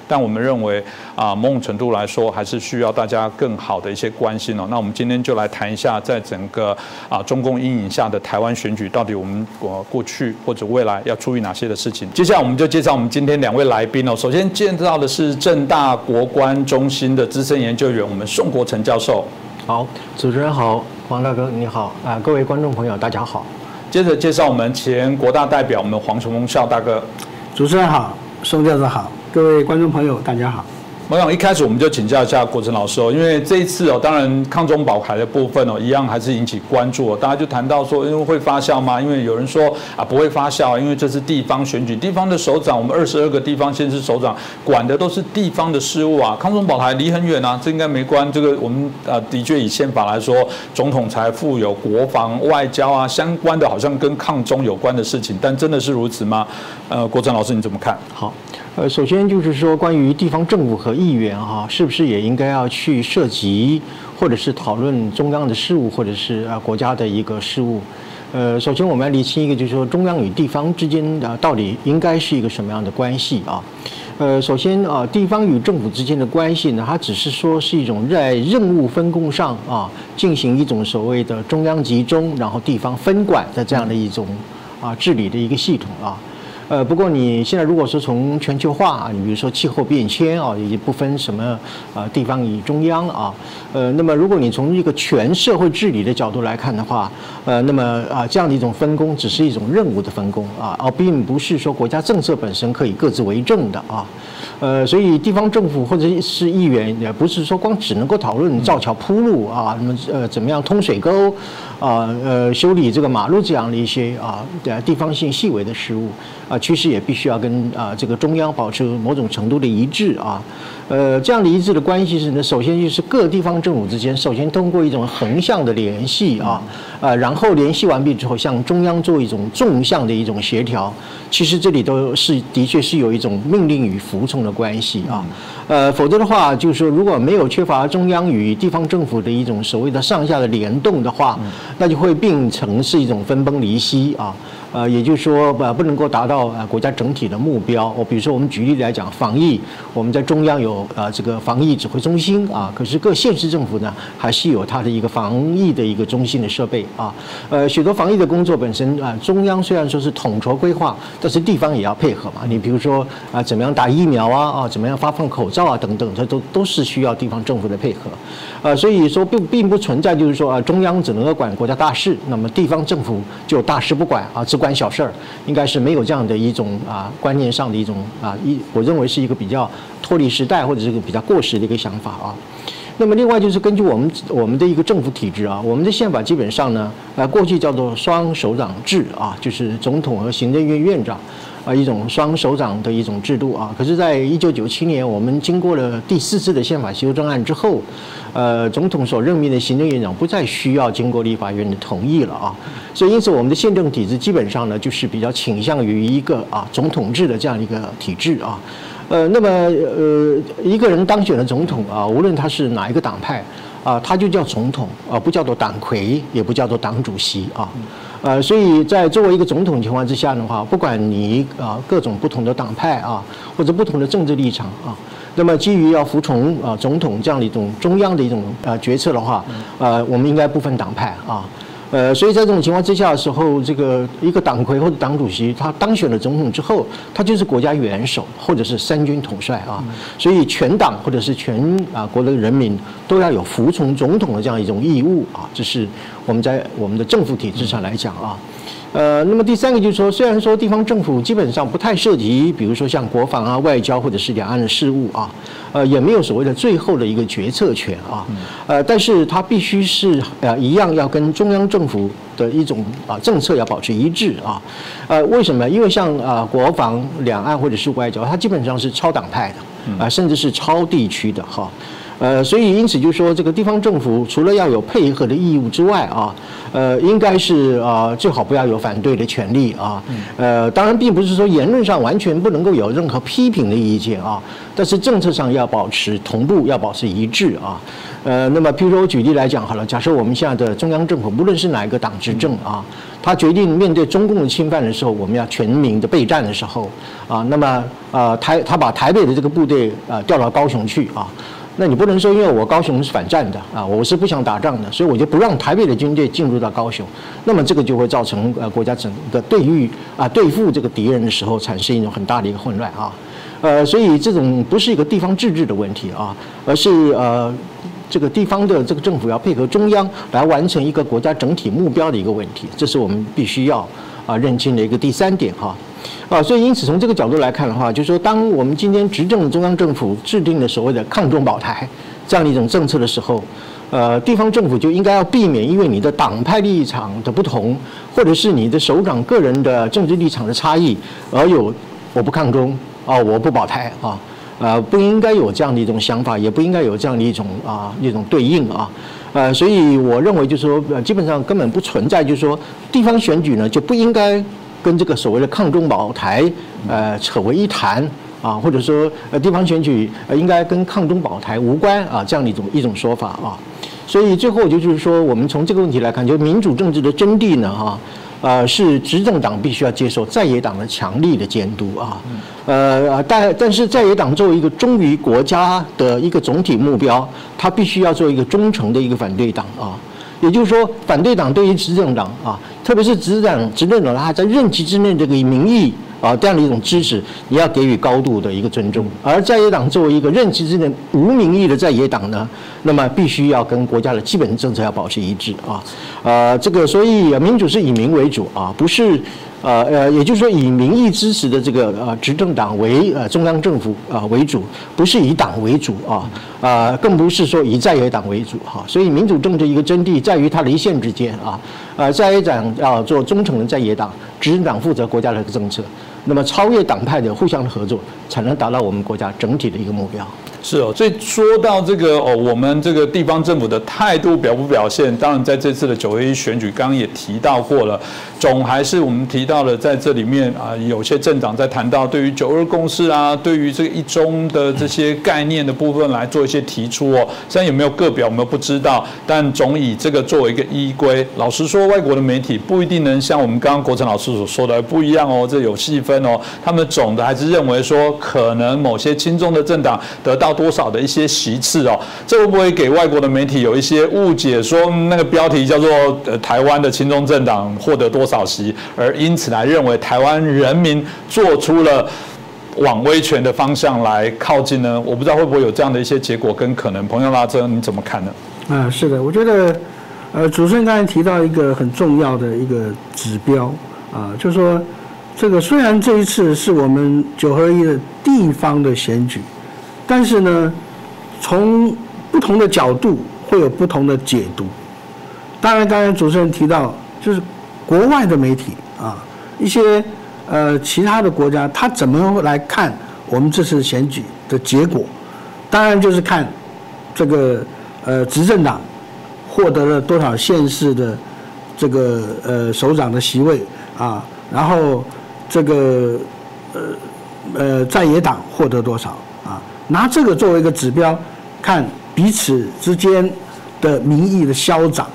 但我们认为啊，某种程度来说，还是需要大家更好的一些关心哦。那我们今天就来谈一下，在整个啊中共阴影下的台湾选举，到底我们过过去或者未来要注意哪些的事情？接下来我们就介绍我们今天两位来宾哦。首先见到的是正大国关中心的资深研究员，我们宋国成教授。
好，主持人好，黄大哥你好啊，各位观众朋友大家好。
接着介绍我们前国大代表，我们黄崇峰校大哥。
主持人好，宋教授好。各位观众朋友，大家好。
我想一开始我们就请教一下国成老师哦，因为这一次哦，当然抗中保台的部分哦，一样还是引起关注哦。大家就谈到说，因为会发酵吗？因为有人说啊，不会发酵，因为这是地方选举，地方的首长，我们二十二个地方县市首长管的都是地方的事务啊。抗中保台离很远啊，这应该没关。这个我们啊，的确以宪法来说，总统才负有国防、外交啊相关的，好像跟抗中有关的事情，但真的是如此吗？呃，国成老师你怎么看？
好。呃，首先就是说，关于地方政府和议员哈，是不是也应该要去涉及，或者是讨论中央的事务，或者是啊国家的一个事务？呃，首先我们要理清一个，就是说中央与地方之间的到底应该是一个什么样的关系啊？呃，首先啊，地方与政府之间的关系呢，它只是说是一种在任务分工上啊，进行一种所谓的中央集中，然后地方分管的这样的一种啊治理的一个系统啊。呃，不过你现在如果说从全球化啊，你比如说气候变迁啊，也不分什么啊地方与中央啊，呃，那么如果你从一个全社会治理的角度来看的话，呃，那么啊这样的一种分工只是一种任务的分工啊，而并不是说国家政策本身可以各自为政的啊。呃，所以地方政府或者是议员也不是说光只能够讨论造桥铺路啊，那么呃怎么样通水沟啊，呃修理这个马路这样的一些啊地方性细微的事物啊，趋势也必须要跟啊这个中央保持某种程度的一致啊。呃，这样的一致的关系是呢，首先就是各地方政府之间，首先通过一种横向的联系啊，啊，然后联系完毕之后，向中央做一种纵向的一种协调。其实这里都是的确是有一种命令与服从的关系啊。呃，否则的话，就是说如果没有缺乏中央与地方政府的一种所谓的上下的联动的话，那就会变成是一种分崩离析啊。呃，也就是说，呃，不能够达到呃国家整体的目标。我比如说，我们举例来讲，防疫，我们在中央有呃这个防疫指挥中心啊，可是各县市政府呢，还是有它的一个防疫的一个中心的设备啊。呃，许多防疫的工作本身啊，中央虽然说是统筹规划，但是地方也要配合嘛。你比如说啊，怎么样打疫苗啊，啊，怎么样发放口罩啊，等等，这都都是需要地方政府的配合。呃，所以说并并不存在就是说啊，中央只能够管国家大事，那么地方政府就大事不管啊，只管小事儿，应该是没有这样的一种啊观念上的一种啊一，我认为是一个比较脱离时代或者是个比较过时的一个想法啊。那么另外就是根据我们我们的一个政府体制啊，我们的宪法基本上呢，呃，过去叫做双首长制啊，就是总统和行政院院长。啊，一种双首长的一种制度啊，可是，在一九九七年，我们经过了第四次的宪法修正案之后，呃，总统所任命的行政院长不再需要经过立法院的同意了啊，所以因此，我们的宪政体制基本上呢，就是比较倾向于一个啊总统制的这样一个体制啊。呃，那么呃，一个人当选了总统啊，无论他是哪一个党派啊，他就叫总统啊，不叫做党魁，也不叫做党主席啊。呃，所以在作为一个总统情况之下的话，不管你啊各种不同的党派啊，或者不同的政治立场啊，那么基于要服从啊总统这样的一种中央的一种呃决策的话，呃，我们应该不分党派啊。呃，所以在这种情况之下的时候，这个一个党魁或者党主席，他当选了总统之后，他就是国家元首或者是三军统帅啊。所以全党或者是全啊国的人民都要有服从总统的这样一种义务啊。这是我们在我们的政府体制上来讲啊。呃，那么第三个就是说，虽然说地方政府基本上不太涉及，比如说像国防啊、外交或者是两岸的事务啊，呃，也没有所谓的最后的一个决策权啊，呃，但是它必须是呃一样要跟中央政府的一种啊政策要保持一致啊，呃，为什么？因为像啊国防、两岸或者是外交，它基本上是超党派的啊，甚至是超地区的哈。呃，所以因此就说，这个地方政府除了要有配合的义务之外啊，呃，应该是啊，最好不要有反对的权利啊。呃，当然并不是说言论上完全不能够有任何批评的意见啊，但是政策上要保持同步，要保持一致啊。呃，那么譬如说我举例来讲好了，假设我们现在的中央政府，无论是哪一个党执政啊，他决定面对中共的侵犯的时候，我们要全民的备战的时候啊，那么呃台他把台北的这个部队啊调到高雄去啊。那你不能说，因为我高雄是反战的啊，我是不想打仗的，所以我就不让台北的军队进入到高雄。那么这个就会造成呃国家整个对于啊对付这个敌人的时候产生一种很大的一个混乱啊。呃，所以这种不是一个地方自治的问题啊，而是呃这个地方的这个政府要配合中央来完成一个国家整体目标的一个问题，这是我们必须要啊认清的一个第三点哈。啊，所以因此从这个角度来看的话，就是说，当我们今天执政的中央政府制定了所谓的抗中保台这样的一种政策的时候，呃，地方政府就应该要避免因为你的党派立场的不同，或者是你的首长个人的政治立场的差异，而有我不抗中啊，我不保台啊，呃，不应该有这样的一种想法，也不应该有这样的一种啊一种对应啊，呃，所以我认为就是说，基本上根本不存在，就是说地方选举呢就不应该。跟这个所谓的抗中保台，呃，扯为一谈啊，或者说呃，地方选举呃，应该跟抗中保台无关啊，这样的一种一种说法啊。所以最后就就是说，我们从这个问题来看，就民主政治的真谛呢，哈，呃，是执政党必须要接受在野党的强力的监督啊，呃，但但是在野党作为一个忠于国家的一个总体目标，他必须要做一个忠诚的一个反对党啊。也就是说，反对党对于执政党啊，特别是执政执政党，他在任期之内这个民意啊这样的一种支持，你要给予高度的一个尊重。而在野党作为一个任期之内无民意的在野党呢，那么必须要跟国家的基本政策要保持一致啊。呃，这个所以民主是以民为主啊，不是。呃呃，也就是说，以民意支持的这个呃执政党为呃中央政府啊为主，不是以党为主啊啊，更不是说以在野党为主哈。所以民主政治一个真谛在于它离线之间啊，呃在野党要做忠诚的在野党，执政党负责国家的政策，那么超越党派的互相的合作，才能达到我们国家整体的一个目标。
是哦，所以说到这个哦，我们这个地方政府的态度表不表现？当然，在这次的九月一选举，刚刚也提到过了，总还是我们提到了在这里面啊，有些政党在谈到对于九二共识啊，对于这个一中的这些概念的部分来做一些提出哦。虽然有没有个表，我们不知道，但总以这个作为一个依归。老实说，外国的媒体不一定能像我们刚刚国成老师所说的不一样哦，这有细分哦。他们总的还是认为说，可能某些轻重的政党得到。多少的一些席次哦，这会不会给外国的媒体有一些误解？说那个标题叫做“呃台湾的亲中政党获得多少席”，而因此来认为台湾人民做出了往威权的方向来靠近呢？我不知道会不会有这样的一些结果跟可能。朋友拉这你怎么看呢？
啊，是的，我觉得呃，主持人刚才提到一个很重要的一个指标啊，就是说这个虽然这一次是我们九合一的地方的选举。但是呢，从不同的角度会有不同的解读。当然，刚才主持人提到，就是国外的媒体啊，一些呃其他的国家，他怎么来看我们这次选举的结果？当然就是看这个呃执政党获得了多少县市的这个呃首长的席位啊，然后这个呃呃在野党获得多少，拿这个作为一个指标，看彼此之间的民意的消长。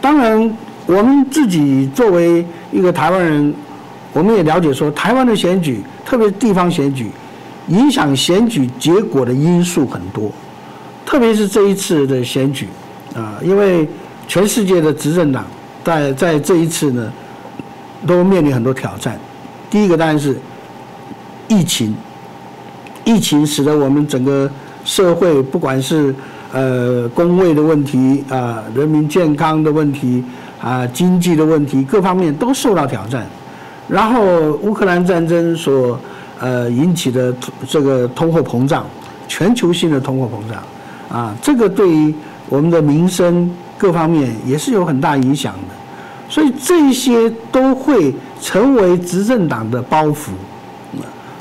当然，我们自己作为一个台湾人，我们也了解说，台湾的选举，特别地方选举，影响选举结果的因素很多，特别是这一次的选举啊，因为全世界的执政党在在这一次呢。都面临很多挑战。第一个当然是疫情，疫情使得我们整个社会，不管是呃工位的问题啊，人民健康的问题啊，经济的问题，各方面都受到挑战。然后乌克兰战争所呃引起的这个通货膨胀，全球性的通货膨胀啊，这个对于我们的民生各方面也是有很大影响的。所以这些都会成为执政党的包袱，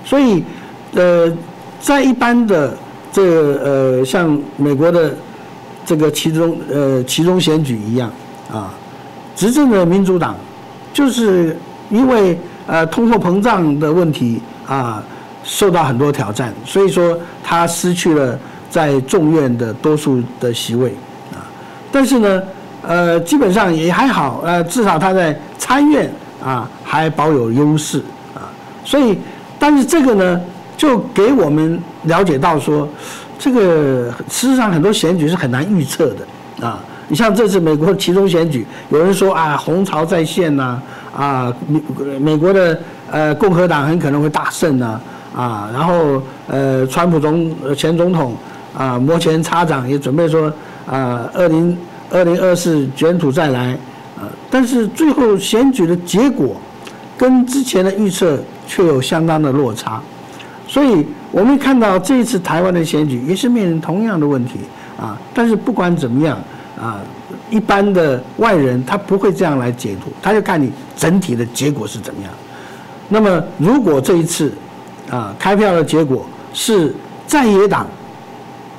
所以，呃，在一般的这个呃，像美国的这个其中呃其中选举一样啊，执政的民主党就是因为呃通货膨胀的问题啊受到很多挑战，所以说他失去了在众院的多数的席位啊，但是呢。呃，基本上也还好，呃，至少他在参院啊还保有优势啊，所以，但是这个呢，就给我们了解到说，这个事实上很多选举是很难预测的啊。你像这次美国其中选举，有人说啊，红潮在线呐，啊，美美国的呃共和党很可能会大胜呐，啊，然后呃，川普总前总统啊摩拳擦掌，也准备说啊，二零。二零二四卷土再来，啊！但是最后选举的结果，跟之前的预测却有相当的落差，所以我们看到这一次台湾的选举也是面临同样的问题啊！但是不管怎么样啊，一般的外人他不会这样来解读，他就看你整体的结果是怎么样。那么如果这一次啊开票的结果是在野党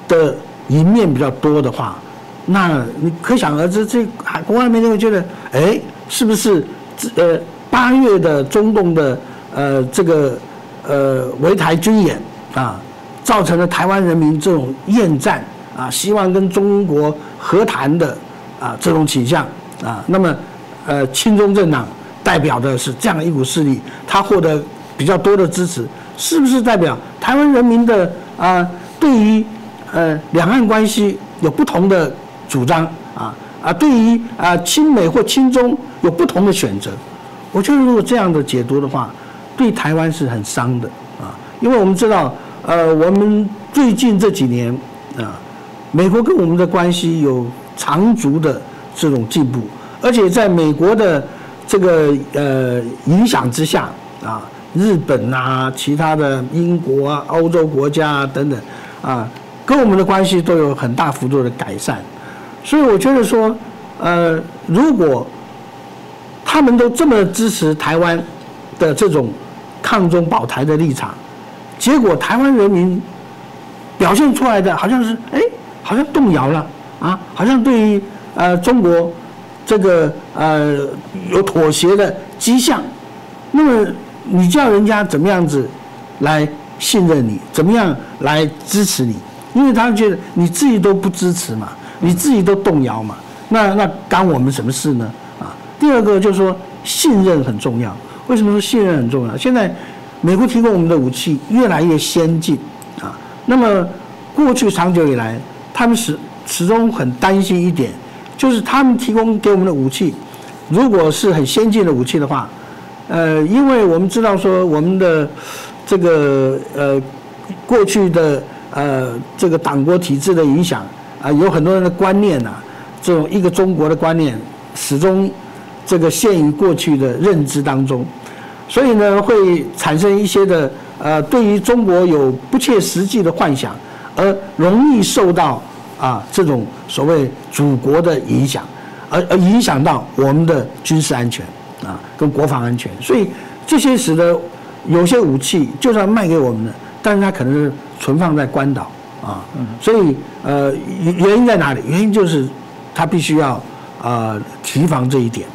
的赢面比较多的话，那你可想而知，这国外媒体会觉得，哎，是不是呃八月的中共的呃这个呃围台军演啊，造成了台湾人民这种厌战啊，希望跟中国和谈的啊这种倾向啊，那么呃亲中政党代表的是这样一股势力，他获得比较多的支持，是不是代表台湾人民的啊对于呃两岸关系有不同的？主张啊啊，对于啊亲美或亲中有不同的选择，我觉得如果这样的解读的话，对台湾是很伤的啊，因为我们知道，呃，我们最近这几年啊，美国跟我们的关系有长足的这种进步，而且在美国的这个呃影响之下啊，日本啊、其他的英国啊、欧洲国家啊等等啊，跟我们的关系都有很大幅度的改善。所以我觉得说，呃，如果他们都这么支持台湾的这种抗中保台的立场，结果台湾人民表现出来的好像是，哎，好像动摇了啊，好像对于呃中国这个呃有妥协的迹象，那么你叫人家怎么样子来信任你，怎么样来支持你？因为他们觉得你自己都不支持嘛。你自己都动摇嘛？那那干我们什么事呢？啊，第二个就是说信任很重要。为什么说信任很重要？现在美国提供我们的武器越来越先进啊。那么过去长久以来，他们始始终很担心一点，就是他们提供给我们的武器，如果是很先进的武器的话，呃，因为我们知道说我们的这个呃过去的呃这个党国体制的影响。啊，有很多人的观念呐，这种一个中国的观念始终这个限于过去的认知当中，所以呢，会产生一些的呃，对于中国有不切实际的幻想，而容易受到啊这种所谓祖国的影响，而而影响到我们的军事安全啊跟国防安全，所以这些使得有些武器就算卖给我们了，但是它可能是存放在关岛。啊，所以呃，原因在哪里？原因就是他必须要啊提防这一点，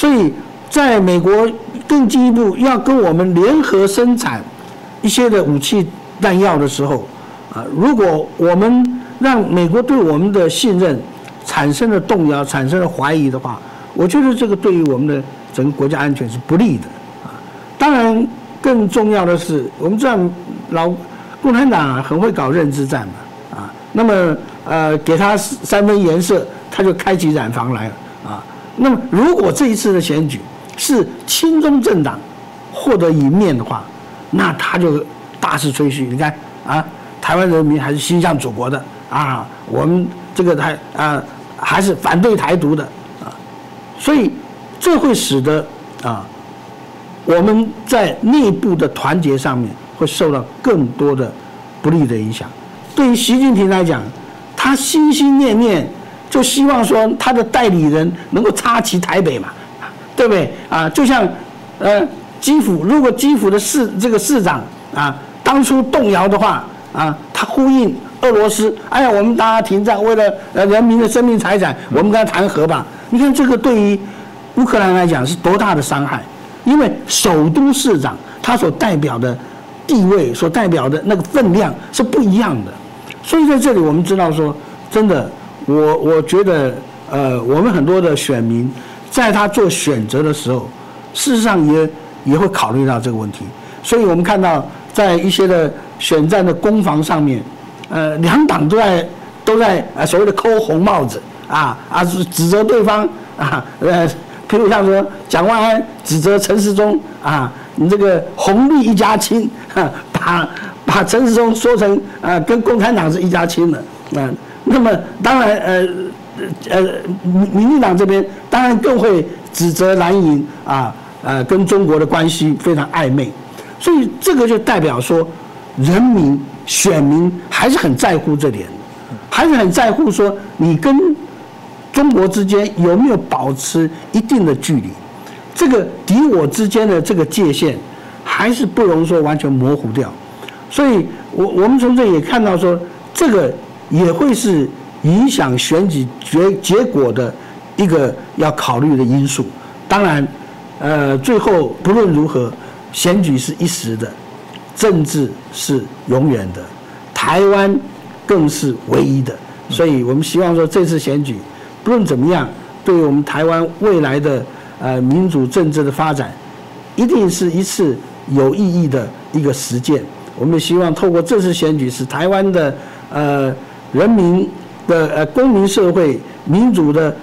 所以在美国更进一步要跟我们联合生产一些的武器弹药的时候，啊，如果我们让美国对我们的信任产生了动摇、产生了怀疑的话，我觉得这个对于我们的整个国家安全是不利的啊。当然，更重要的是，我们知道老共产党很会搞认知战嘛，啊，那么呃，给他三分颜色，他就开起染房来了。那么，如果这一次的选举是亲中政党获得一面的话，那他就大肆吹嘘。你看啊，台湾人民还是心向祖国的啊，我们这个台啊还是反对台独的啊，所以这会使得啊我们在内部的团结上面会受到更多的不利的影响。对于习近平来讲，他心心念念就希望说他的代理人能够插旗台北嘛，对不对啊？就像呃。基辅如果基辅的市这个市长啊，当初动摇的话啊，他呼应俄罗斯，哎呀，我们大家停战，为了呃人民的生命财产，我们跟他谈和吧。你看这个对于乌克兰来讲是多大的伤害？因为首都市长他所代表的地位，所代表的那个分量是不一样的。所以在这里我们知道说，真的，我我觉得呃，我们很多的选民在他做选择的时候，事实上也。也会考虑到这个问题，所以我们看到在一些的选战的攻防上面，呃，两党都在都在呃所谓的扣红帽子啊啊，指责对方啊，呃，譬如像说蒋万安指责陈时中啊，你这个红绿一家亲，把把陈时中说成啊跟共产党是一家亲的啊，那么当然呃呃民民进党这边当然更会指责蓝营啊。呃，跟中国的关系非常暧昧，所以这个就代表说，人民选民还是很在乎这点，还是很在乎说你跟中国之间有没有保持一定的距离，这个敌我之间的这个界限还是不容说完全模糊掉，所以我我们从这也看到说，这个也会是影响选举结结果的一个要考虑的因素，当然。呃，最后不论如何，选举是一时的，政治是永远的，台湾更是唯一的。所以我们希望说，这次选举不论怎么样，对我们台湾未来的呃民主政治的发展，一定是一次有意义的一个实践。我们希望透过这次选举，使台湾的呃人民的呃公民社会民主的。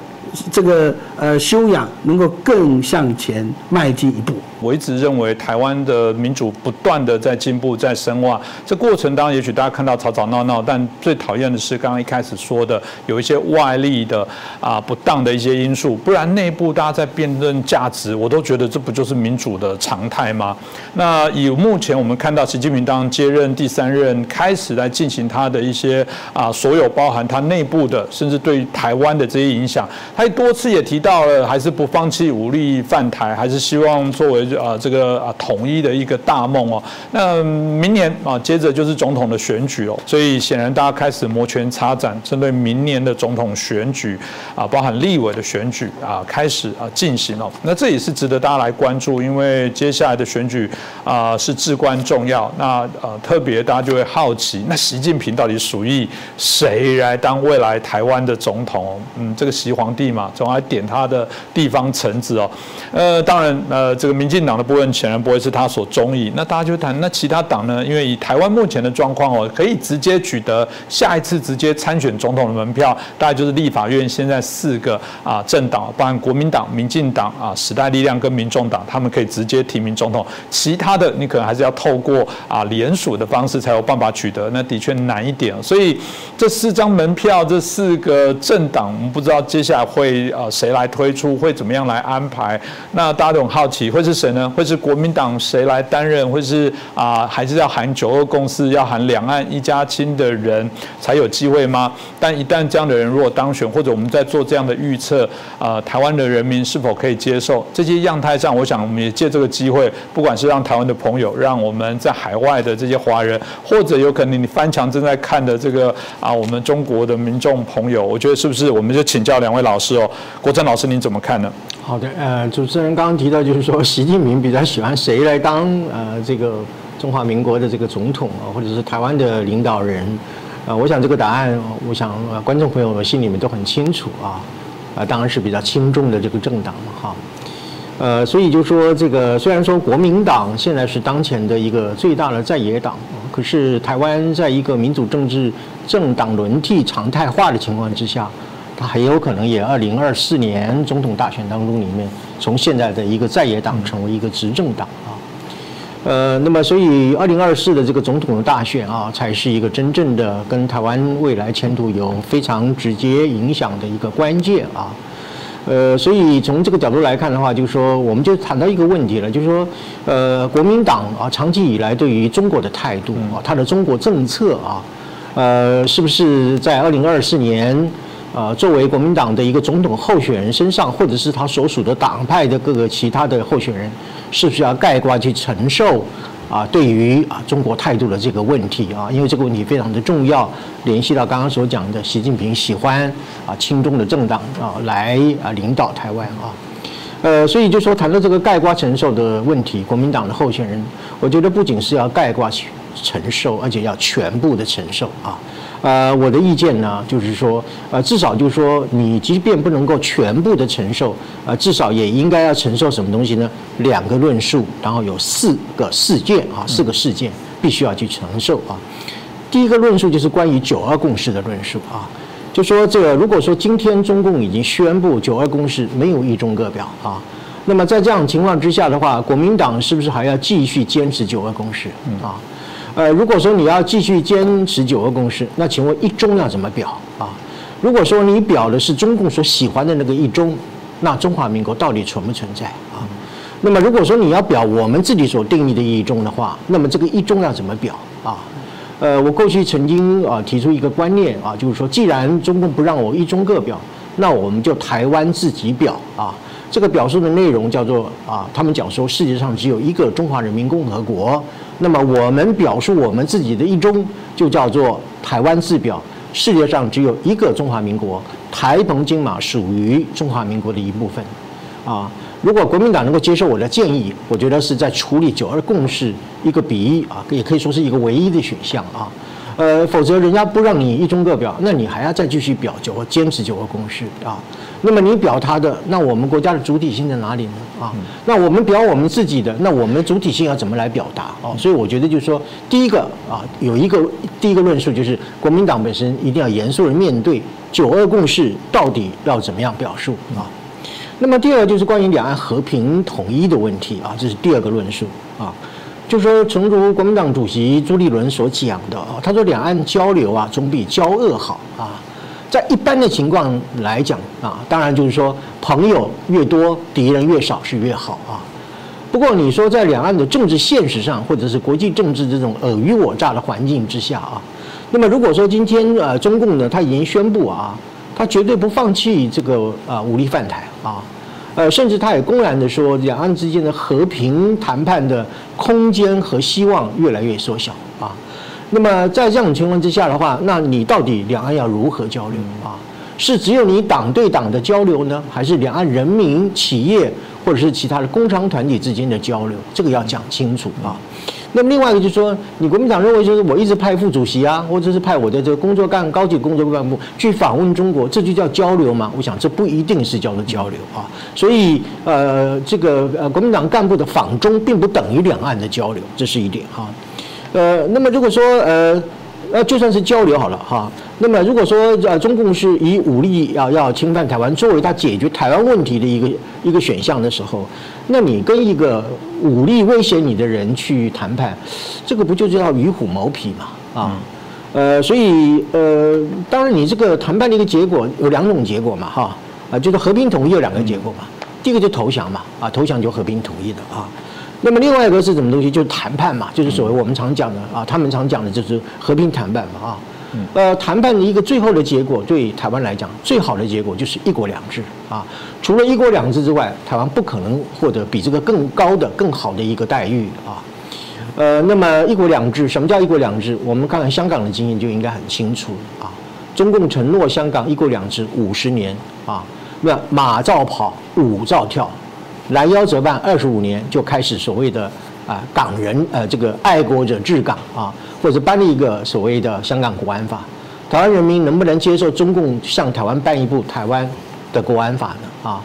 这个呃修养能够更向前迈进一步。
我一直认为台湾的民主不断的在进步，在深化。这过程当中，也许大家看到吵吵闹闹，但最讨厌的是刚刚一开始说的有一些外力的啊不当的一些因素。不然内部大家在辩论价值，我都觉得这不就是民主的常态吗？那以目前我们看到习近平当接任第三任，开始来进行他的一些啊所有包含他内部的，甚至对台湾的这些影响，他多次也提到了，还是不放弃武力犯台，还是希望作为。啊，这个啊，统一的一个大梦哦。那明年啊，接着就是总统的选举哦，所以显然大家开始摩拳擦掌，针对明年的总统选举啊，包含立委的选举啊，开始啊进行了。那这也是值得大家来关注，因为接下来的选举啊是至关重要。那呃，特别大家就会好奇，那习近平到底属于谁来当未来台湾的总统？嗯，这个习皇帝嘛，总来点他的地方臣子哦。呃，当然呃，这个民进。进党的部分显然不会是他所中意，那大家就谈那其他党呢？因为以台湾目前的状况哦，可以直接取得下一次直接参选总统的门票，大概就是立法院现在四个啊政党，包含国民党、民进党啊、时代力量跟民众党，他们可以直接提名总统。其他的你可能还是要透过啊联署的方式才有办法取得，那的确难一点。所以这四张门票，这四个政党，我们不知道接下来会啊谁来推出，会怎么样来安排？那大家都很好奇，会是谁？呢？会是国民党谁来担任？会是啊，还是要喊九二共识，要喊两岸一家亲的人才有机会吗？但一旦这样的人如果当选，或者我们在做这样的预测，啊，台湾的人民是否可以接受？这些样态上，我想我们也借这个机会，不管是让台湾的朋友，让我们在海外的这些华人，或者有可能你翻墙正在看的这个啊，我们中国的民众朋友，我觉得是不是我们就请教两位老师哦？国珍老师，您怎么看呢？
好的，呃，主持人刚刚提到就是说，习近平比较喜欢谁来当呃这个中华民国的这个总统啊，或者是台湾的领导人，啊，我想这个答案，我想观众朋友们心里面都很清楚啊，啊，当然是比较轻重的这个政党嘛，哈，呃，所以就说这个虽然说国民党现在是当前的一个最大的在野党，可是台湾在一个民主政治政党轮替常态化的情况之下，他很有可能也二零二四年总统大选当中里面，从现在的一个在野党成为一个执政党啊。呃，那么所以二零二四的这个总统的大选啊，才是一个真正的跟台湾未来前途有非常直接影响的一个关键啊。呃，所以从这个角度来看的话，就是说，我们就谈到一个问题了，就是说，呃，国民党啊，长期以来对于中国的态度啊，它的中国政策啊，呃，是不是在二零二四年？呃，作为国民党的一个总统候选人身上，或者是他所属的党派的各个其他的候选人，是不是要盖棺去承受啊？对于啊中国态度的这个问题啊，因为这个问题非常的重要，联系到刚刚所讲的习近平喜欢啊亲中的政党啊来啊领导台湾啊，呃，所以就说谈到这个盖棺承受的问题，国民党的候选人，我觉得不仅是要盖棺承受，而且要全部的承受啊。呃，我的意见呢，就是说，呃，至少就是说，你即便不能够全部的承受，呃，至少也应该要承受什么东西呢？两个论述，然后有四个事件啊，四个事件必须要去承受啊。第一个论述就是关于九二共识的论述啊，就说这个，如果说今天中共已经宣布九二共识没有一中各表啊，那么在这样情况之下的话，国民党是不是还要继续坚持九二共识啊？呃，如果说你要继续坚持九二共识，那请问一中要怎么表啊？如果说你表的是中共所喜欢的那个一中，那中华民国到底存不存在啊？那么如果说你要表我们自己所定义的一中的话，那么这个一中要怎么表啊？呃，我过去曾经啊提出一个观念啊，就是说，既然中共不让我一中各表，那我们就台湾自己表啊。这个表述的内容叫做啊，他们讲说世界上只有一个中华人民共和国。那么我们表述我们自己的一中，就叫做台湾自表。世界上只有一个中华民国，台澎金马属于中华民国的一部分。啊，如果国民党能够接受我的建议，我觉得是在处理九二共识一个比喻啊，也可以说是一个唯一的选项啊。呃，否则人家不让你一中各表，那你还要再继续表九，坚持九二共识啊。那么你表他的，那我们国家的主体性在哪里呢？啊，那我们表我们自己的，那我们主体性要怎么来表达？哦，所以我觉得就是说，第一个啊，有一个第一个论述就是国民党本身一定要严肃的面对九二共识到底要怎么样表述啊。那么第二个就是关于两岸和平统一的问题啊，这是第二个论述啊，就说诚如国民党主席朱立伦所讲的啊，他说两岸交流啊总比交恶好啊。在一般的情况来讲啊，当然就是说朋友越多，敌人越少是越好啊。不过你说在两岸的政治现实上，或者是国际政治这种尔虞我诈的环境之下啊，那么如果说今天呃中共呢，他已经宣布啊，他绝对不放弃这个啊武力犯台啊，呃，甚至他也公然的说，两岸之间的和平谈判的空间和希望越来越缩小。那么在这种情况之下的话，那你到底两岸要如何交流啊？是只有你党对党的交流呢，还是两岸人民、企业或者是其他的工商团体之间的交流？这个要讲清楚啊。那么另外一个就是说，你国民党认为就是我一直派副主席啊，或者是派我的这个工作干高级工作干部去访问中国，这就叫交流吗？我想这不一定是叫做交流啊。所以呃，这个呃国民党干部的访中并不等于两岸的交流，这是一点哈。呃，那么如果说呃，呃，就算是交流好了哈，那么如果说呃，中共是以武力要要侵犯台湾作为他解决台湾问题的一个一个选项的时候，那你跟一个武力威胁你的人去谈判，这个不就叫与虎谋皮嘛？啊，呃，所以呃，当然你这个谈判的一个结果有两种结果嘛，哈，啊，就是和平统一有两个结果嘛，第一个就投降嘛，啊，投降就和平统一的啊。那么另外一个是什么东西？就是谈判嘛，就是所谓我们常讲的啊，他们常讲的就是和平谈判嘛啊。呃，谈判的一个最后的结果，对台湾来讲，最好的结果就是一国两制啊。除了一国两制之外，台湾不可能获得比这个更高的、更好的一个待遇啊。呃，那么一国两制，什么叫一国两制？我们看看香港的经验就应该很清楚啊。中共承诺香港一国两制五十年啊，那马照跑，舞照跳。拦腰折半，二十五年就开始所谓的啊港人呃这个爱国者治港啊，或者颁了一个所谓的香港国安法，台湾人民能不能接受中共向台湾颁一部台湾的国安法呢？啊，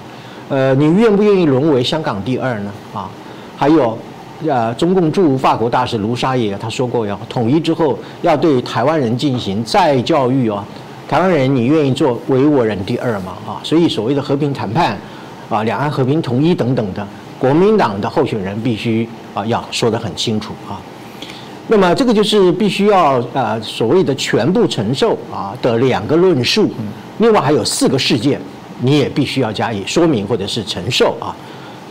呃，你愿不愿意沦为香港第二呢？啊，还有。呃，中共驻法国大使卢沙野他说过，要统一之后要对台湾人进行再教育哦。台湾人，你愿意做维吾尔人第二吗？啊，所以所谓的和平谈判，啊，两岸和平统一等等的，国民党的候选人必须啊要说得很清楚啊。那么这个就是必须要呃所谓的全部承受啊的两个论述，另外还有四个事件，你也必须要加以说明或者是承受啊。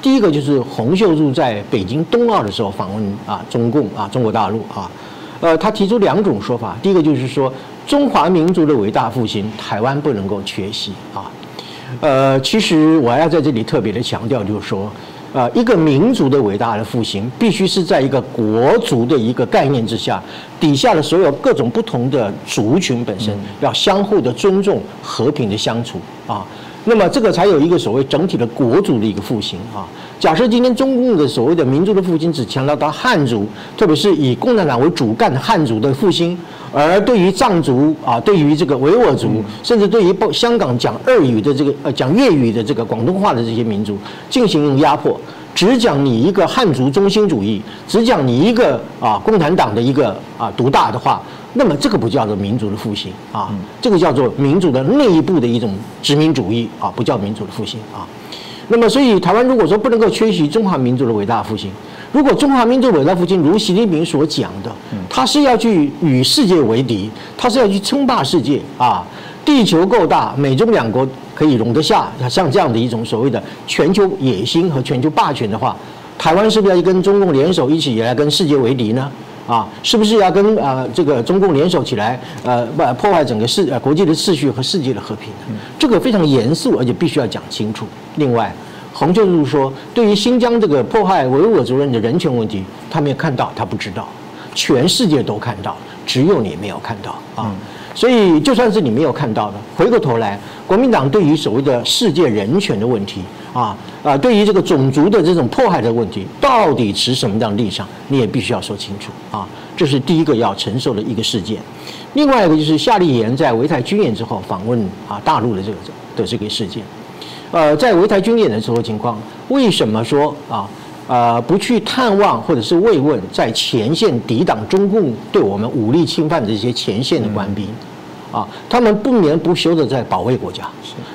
第一个就是洪秀柱在北京冬奥的时候访问啊中共啊中国大陆啊，呃，他提出两种说法。第一个就是说中华民族的伟大复兴，台湾不能够缺席啊。呃，其实我要在这里特别的强调，就是说，呃，一个民族的伟大的复兴，必须是在一个国族的一个概念之下，底下的所有各种不同的族群本身要相互的尊重、和平的相处啊。那么这个才有一个所谓整体的国族的一个复兴啊。假设今天中共的所谓的民族的复兴只强调到汉族，特别是以共产党为主干的汉族的复兴，而对于藏族啊，对于这个维吾尔族，甚至对于香港讲二语的这个呃讲粤语的这个广东话的这些民族进行压迫，只讲你一个汉族中心主义，只讲你一个啊共产党的一个啊独大的话。那么这个不叫做民族的复兴啊，这个叫做民族的内部的一种殖民主义啊，不叫民族的复兴啊。那么所以台湾如果说不能够缺席中华民族的伟大复兴，如果中华民族伟大复兴如习近平所讲的，他是要去与世界为敌，他是要去称霸世界啊。地球够大，美中两国可以容得下，像这样的一种所谓的全球野心和全球霸权的话，台湾是不是要跟中共联手一起来跟世界为敌呢？啊，是不是要跟啊这个中共联手起来，呃，不破坏整个世呃国际的秩序和世界的和平？这个非常严肃，而且必须要讲清楚。另外，洪秀柱说，对于新疆这个迫害维吾尔族人的人权问题，他没有看到，他不知道，全世界都看到，只有你没有看到啊。所以，就算是你没有看到的，回过头来，国民党对于所谓的世界人权的问题。啊啊！对于这个种族的这种迫害的问题，到底持什么样的立场，你也必须要说清楚啊！这是第一个要承受的一个事件。另外一个就是夏立言在维台军演之后访问啊大陆的这个的这个事件。呃，在维台军演的时候情况，为什么说啊呃不去探望或者是慰问在前线抵挡中共对我们武力侵犯的这些前线的官兵？啊，他们不眠不休的在保卫国家。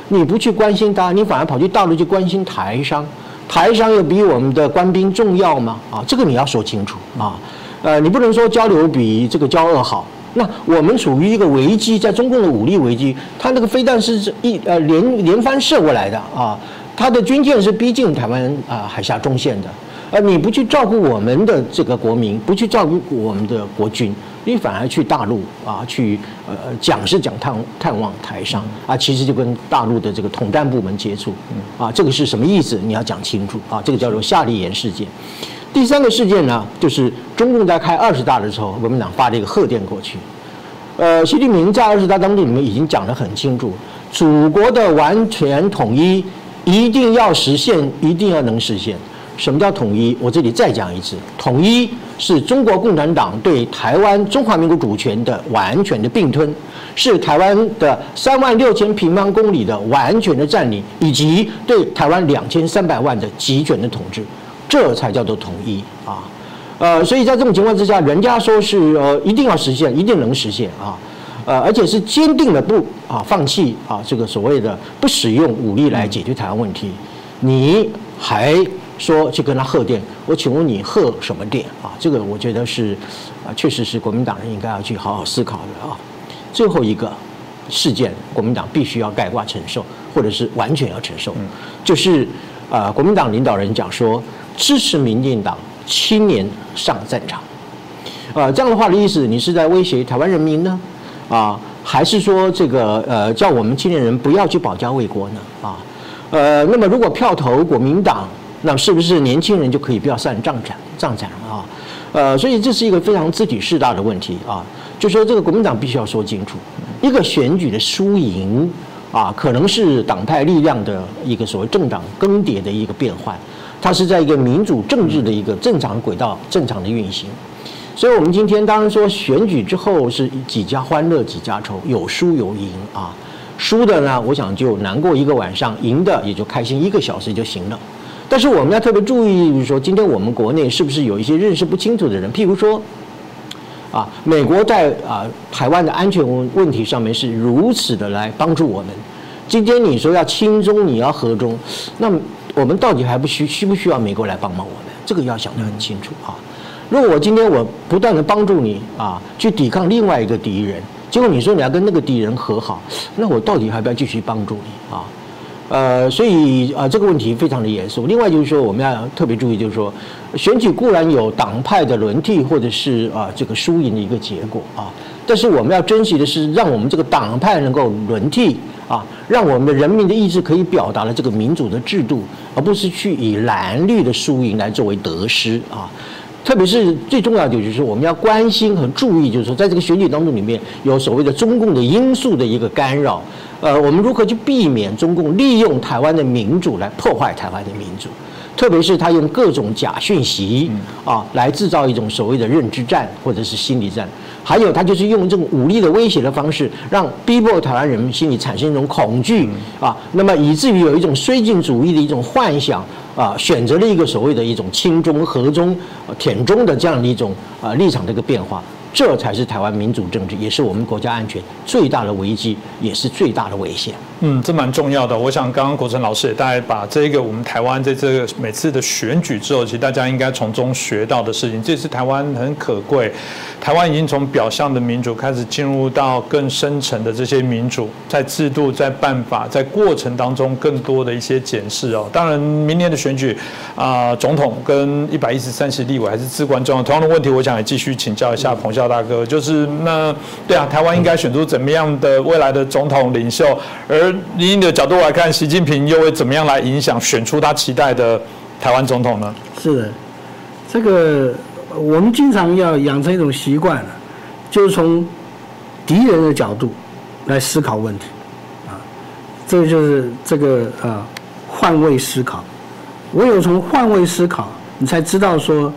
你不去关心他，你反而跑去大陆去关心台商，台商又比我们的官兵重要吗？啊，这个你要说清楚啊。呃，你不能说交流比这个交恶好。那我们处于一个危机，在中共的武力危机，他那个飞弹是一呃连连番射过来的啊，他的军舰是逼近台湾啊海峡中线的。呃，你不去照顾我们的这个国民，不去照顾我们的国军，你反而去大陆啊，去呃讲是讲探探望台商啊，其实就跟大陆的这个统战部门接触，啊，这个是什么意思？你要讲清楚啊，这个叫做夏立言事件。第三个事件呢，就是中共在开二十大的时候，国民党发了一个贺电过去。呃，习近平在二十大当中里面已经讲得很清楚，祖国的完全统一一定要实现，一定要能实现。什么叫统一？我这里再讲一次，统一是中国共产党对台湾中华民国主权的完全的并吞，是台湾的三万六千平方公里的完全的占领，以及对台湾两千三百万的集权的统治，这才叫做统一啊！呃，所以在这种情况之下，人家说是呃一定要实现，一定能实现啊！呃，而且是坚定的不啊放弃啊这个所谓的不使用武力来解决台湾问题，你还？说去跟他贺电，我请问你贺什么电啊？这个我觉得是，啊，确实是国民党人应该要去好好思考的啊。最后一个事件，国民党必须要盖棺承受，或者是完全要承受，就是啊，国民党领导人讲说支持民进党青年上战场，啊，这样的话的意思，你是在威胁台湾人民呢？啊，还是说这个呃，叫我们青年人不要去保家卫国呢？啊，呃，那么如果票投国民党？那是不是年轻人就可以不要上战场？战场啊，呃，所以这是一个非常自体事大的问题啊。就说这个国民党必须要说清楚，一个选举的输赢啊，可能是党派力量的一个所谓政党更迭的一个变换。它是在一个民主政治的一个正常轨道、正常的运行。所以，我们今天当然说选举之后是几家欢乐几家愁，有输有赢啊。输的呢，我想就难过一个晚上；赢的也就开心一个小时就行了。但是我们要特别注意，就是说，今天我们国内是不是有一些认识不清楚的人？譬如说，啊，美国在啊台湾的安全问问题上面是如此的来帮助我们。今天你说要亲中，你要和中，那我们到底还不需需不需要美国来帮忙我们？这个要想得很清楚啊。如果我今天我不断的帮助你啊，去抵抗另外一个敌人，结果你说你要跟那个敌人和好，那我到底还要不要继续帮助你啊？呃，所以啊，这个问题非常的严肃。另外就是说，我们要特别注意，就是说，选举固然有党派的轮替或者是啊这个输赢的一个结果啊，但是我们要珍惜的是，让我们这个党派能够轮替啊，让我们的人民的意志可以表达了这个民主的制度，而不是去以蓝绿的输赢来作为得失啊。特别是最重要的就是，我们要关心和注意，就是说，在这个选举当中里面有所谓的中共的因素的一个干扰，呃，我们如何去避免中共利用台湾的民主来破坏台湾的民主？特别是他用各种假讯息啊，来制造一种所谓的认知战或者是心理战，还有他就是用这种武力的威胁的方式，让逼迫台湾人民心里产生一种恐惧啊，那么以至于有一种绥靖主义的一种幻想。啊，选择了一个所谓的一种亲中、和中、舔中的这样的一种啊立场的一个变化。这才是台湾民主政治，也是我们国家安全最大的危机，也是最大的危险。
嗯，这蛮重要的。我想刚刚国成老师也大概把这个我们台湾在这个每次的选举之后，其实大家应该从中学到的事情，这是台湾很可贵。台湾已经从表象的民主开始进入到更深层的这些民主，在制度、在办法、在过程当中更多的一些检视哦。当然，明年的选举啊，总统跟一百一十三席立委还是至关重要。同样的问题，我想也继续请教一下彭孝大哥，就是那对啊，台湾应该选出怎么样的未来的总统领袖？而以你的角度来看，习近平又会怎么样来影响选出他期待的台湾总统呢？
是的，这个我们经常要养成一种习惯就是从敌人的角度来思考问题啊，这就是这个啊换位思考。唯有从换位思考，你才知道说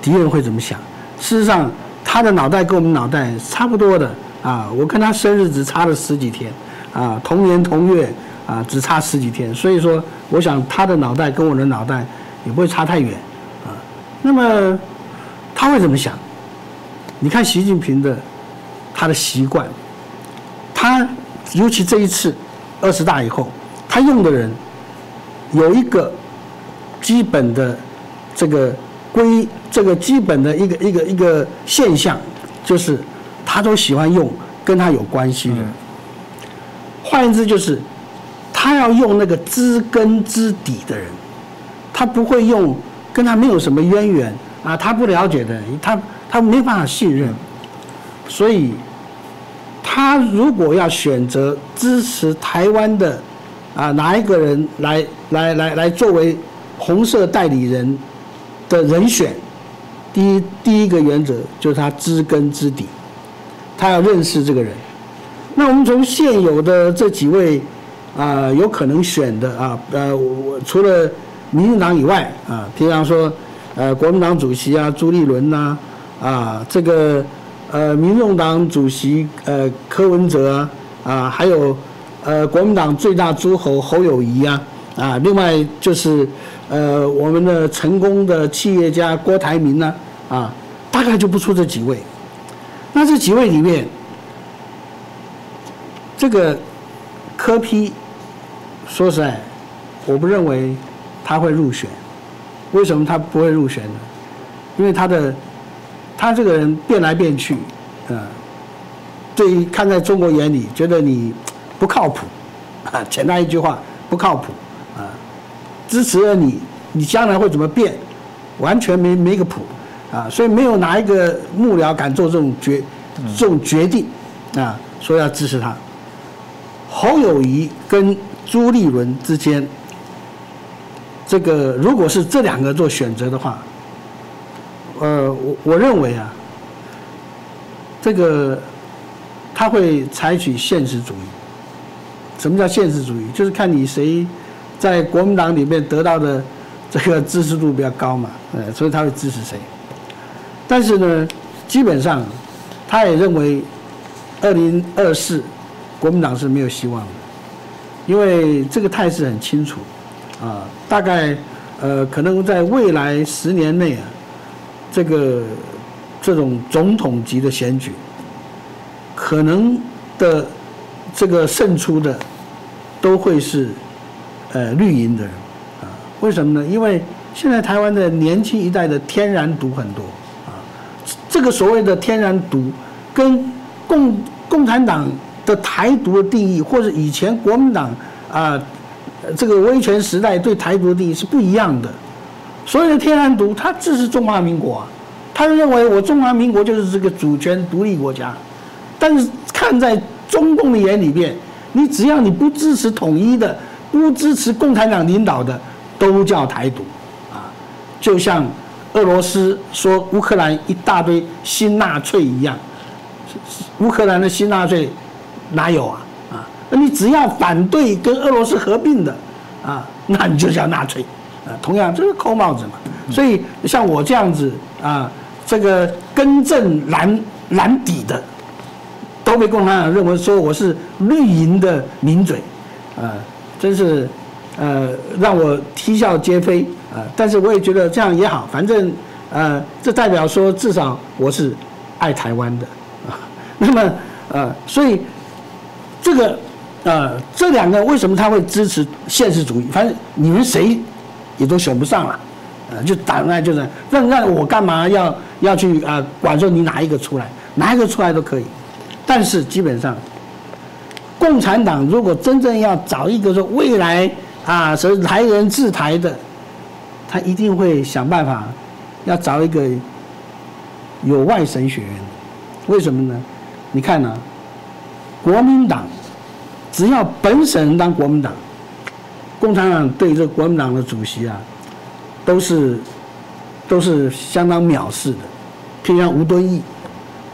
敌人会怎么想。事实上。他的脑袋跟我们脑袋差不多的啊，我跟他生日只差了十几天，啊，同年同月啊，只差十几天，所以说，我想他的脑袋跟我的脑袋也不会差太远，啊，那么他会怎么想？你看习近平的他的习惯，他尤其这一次二十大以后，他用的人有一个基本的这个。归这个基本的一个一个一个现象，就是他都喜欢用跟他有关系的。换言之，就是他要用那个知根知底的人，他不会用跟他没有什么渊源啊，他不了解的人，他他没办法信任。所以，他如果要选择支持台湾的啊哪一个人来来来来作为红色代理人。的人选，第一第一个原则就是他知根知底，他要认识这个人。那我们从现有的这几位啊，有可能选的啊，呃，我除了民进党以外啊，比方说呃，国民党主席啊，朱立伦呐，啊，这个呃，民众党主席呃，柯文哲啊，啊，还有呃，国民党最大诸侯侯友谊啊，啊，另外就是。呃，我们的成功的企业家郭台铭呢，啊，大概就不出这几位。那这几位里面，这个柯批，说实在，我不认为他会入选。为什么他不会入选呢？因为他的他这个人变来变去，啊，对于看在中国眼里，觉得你不靠谱，啊，简单一句话，不靠谱啊。支持了你，你将来会怎么变？完全没没个谱，啊，所以没有哪一个幕僚敢做这种决这种决定，啊，说要支持他。侯友谊跟朱立伦之间，这个如果是这两个做选择的话，呃，我我认为啊，这个他会采取现实主义。什么叫现实主义？就是看你谁。在国民党里面得到的这个支持度比较高嘛，呃，所以他会支持谁。但是呢，基本上他也认为，二零二四国民党是没有希望的，因为这个态势很清楚，啊，大概呃可能在未来十年内啊，这个这种总统级的选举，可能的这个胜出的都会是呃绿营的人。啊为什么呢？因为现在台湾的年轻一代的天然毒很多啊，这个所谓的天然毒，跟共共产党的台独的定义，或者以前国民党啊这个威权时代对台独的定义是不一样的。所谓的天然毒，他支持中华民国，啊他认为我中华民国就是这个主权独立国家，但是看在中共的眼里边，你只要你不支持统一的，不支持共产党领导的。都叫台独，啊，就像俄罗斯说乌克兰一大堆新纳粹一样，乌克兰的新纳粹哪有啊？啊，那你只要反对跟俄罗斯合并的，啊，那你就叫纳粹，啊，同样这是扣帽子嘛。所以像我这样子啊，这个根正蓝蓝底的，都被共产党认为说我是绿营的名嘴，啊，真是。呃，让我啼笑皆非啊！但是我也觉得这样也好，反正呃，这代表说至少我是爱台湾的啊。那么呃，所以这个呃，这两个为什么他会支持现实主义？反正你们谁也都选不上了，呃，就打那就是让让我干嘛要要去啊？管说你哪一个出来，哪一个出来都可以。但是基本上，共产党如果真正要找一个说未来。啊，所以台人治台的，他一定会想办法，要找一个有外省血缘。为什么呢？你看呢，国民党只要本省人当国民党，共产党对这国民党的主席啊，都是都是相当藐视的。譬如像吴敦义，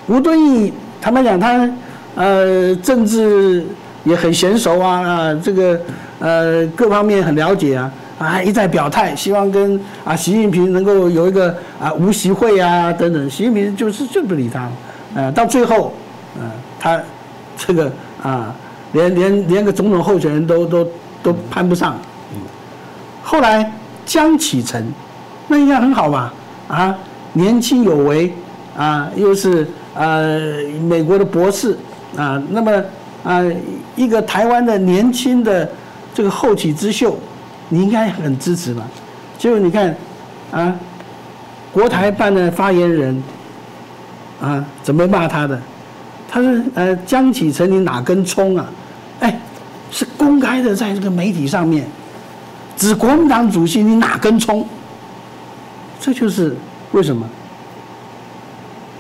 吴敦义坦白讲，他呃政治也很娴熟啊啊这个。呃，各方面很了解啊，啊，一再表态，希望跟啊习近平能够有一个啊无习会啊等等。习近平就是就不理他，呃，到最后，呃，他这个啊，连连连个总统候选人都都都攀不上。后来江启臣，那应该很好吧？啊，年轻有为啊，又是呃美国的博士啊，那么啊一个台湾的年轻的。这个后起之秀，你应该很支持吧？结果你看，啊，国台办的发言人，啊，怎么骂他的？他说：“呃，江启臣，你哪根葱啊？哎，是公开的，在这个媒体上面，指国民党主席，你哪根葱？这就是为什么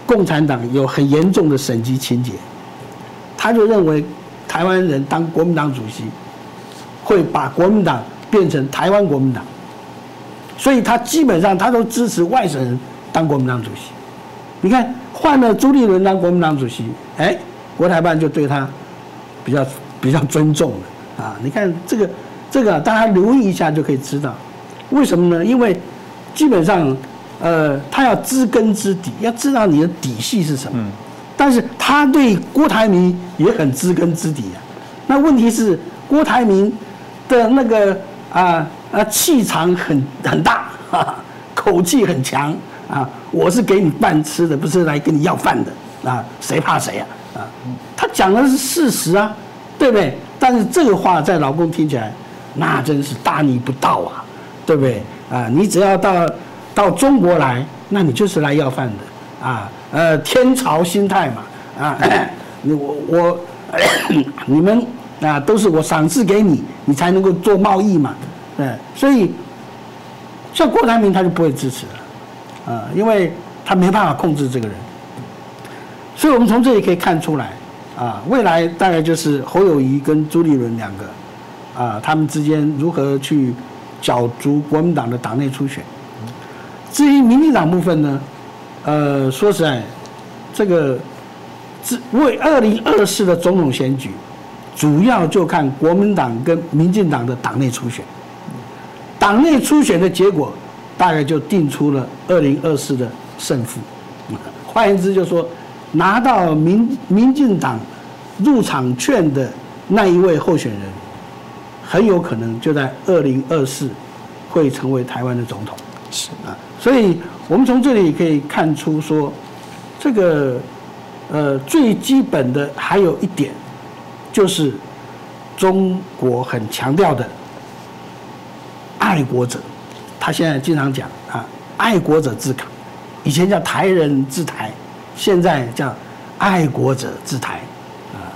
共产党有很严重的省级情节，他就认为台湾人当国民党主席。”会把国民党变成台湾国民党，所以他基本上他都支持外省人当国民党主席。你看换了朱立伦当国民党主席，哎，国台办就对他比较比较尊重了啊。你看这个这个，大家留意一下就可以知道，为什么呢？因为基本上呃，他要知根知底，要知道你的底细是什么。但是他对郭台铭也很知根知底啊。那问题是郭台铭。的那个啊啊气场很很大，口气很强啊！我是给你饭吃的，不是来跟你要饭的啊！谁怕谁啊？啊！他讲的是事实啊，对不对？但是这个话在老公听起来，那真是大逆不道啊，对不对？啊！你只要到到中国来，那你就是来要饭的啊！呃，天朝心态嘛啊！我我你们。啊，都是我赏赐给你，你才能够做贸易嘛，嗯，所以像郭台铭他就不会支持了，啊，因为他没办法控制这个人，所以我们从这里可以看出来，啊，未来大概就是侯友谊跟朱立伦两个，啊，他们之间如何去角逐国民党的党内初选。至于民进党部分呢，呃，说实在，这个为二零二四的总统选举。主要就看国民党跟民进党的党内初选，党内初选的结果，大概就定出了二零二四的胜负。换言之，就是说拿到民民进党入场券的那一位候选人，很有可能就在二零二四会成为台湾的总统。
是
啊，所以我们从这里可以看出说，这个呃最基本的还有一点，就是中国很强调的爱国者，他现在经常讲啊，爱国者治港，以前叫台人治台，现在叫爱国者治台啊。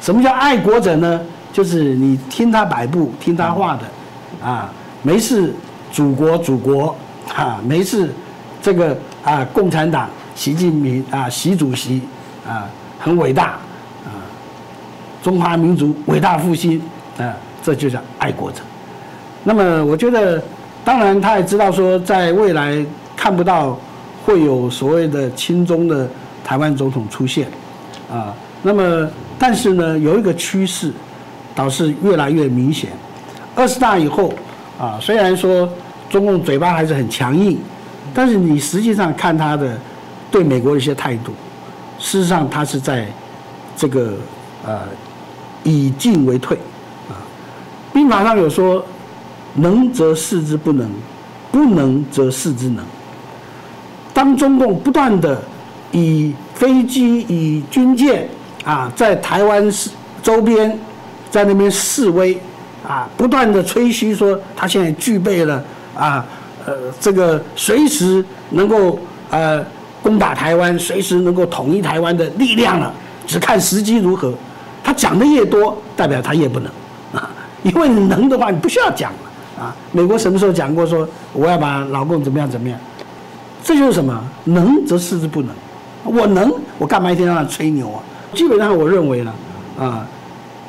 什么叫爱国者呢？就是你听他摆布，听他话的啊，没事，祖国祖国。啊，没事，这个啊，共产党习近平啊，习主席啊，很伟大啊，中华民族伟大复兴啊，这就叫爱国者。那么，我觉得，当然他也知道说，在未来看不到会有所谓的亲中的台湾总统出现啊。那么，但是呢，有一个趋势，倒是越来越明显。二十大以后啊，虽然说。中共嘴巴还是很强硬，但是你实际上看他的对美国的一些态度，事实上他是在这个呃以进为退啊。兵法上有说，能则事之不能，不能则事之能。当中共不断的以飞机、以军舰啊，在台湾市周边在那边示威啊，不断的吹嘘说他现在具备了。啊，呃，这个随时能够呃攻打台湾，随时能够统一台湾的力量了，只看时机如何。他讲的越多，代表他越不能啊，因为能的话，你不需要讲啊。美国什么时候讲过说我要把老共怎么样怎么样？这就是什么？能则事之不能。我能，我干嘛一天到晚吹牛啊？基本上我认为呢，啊，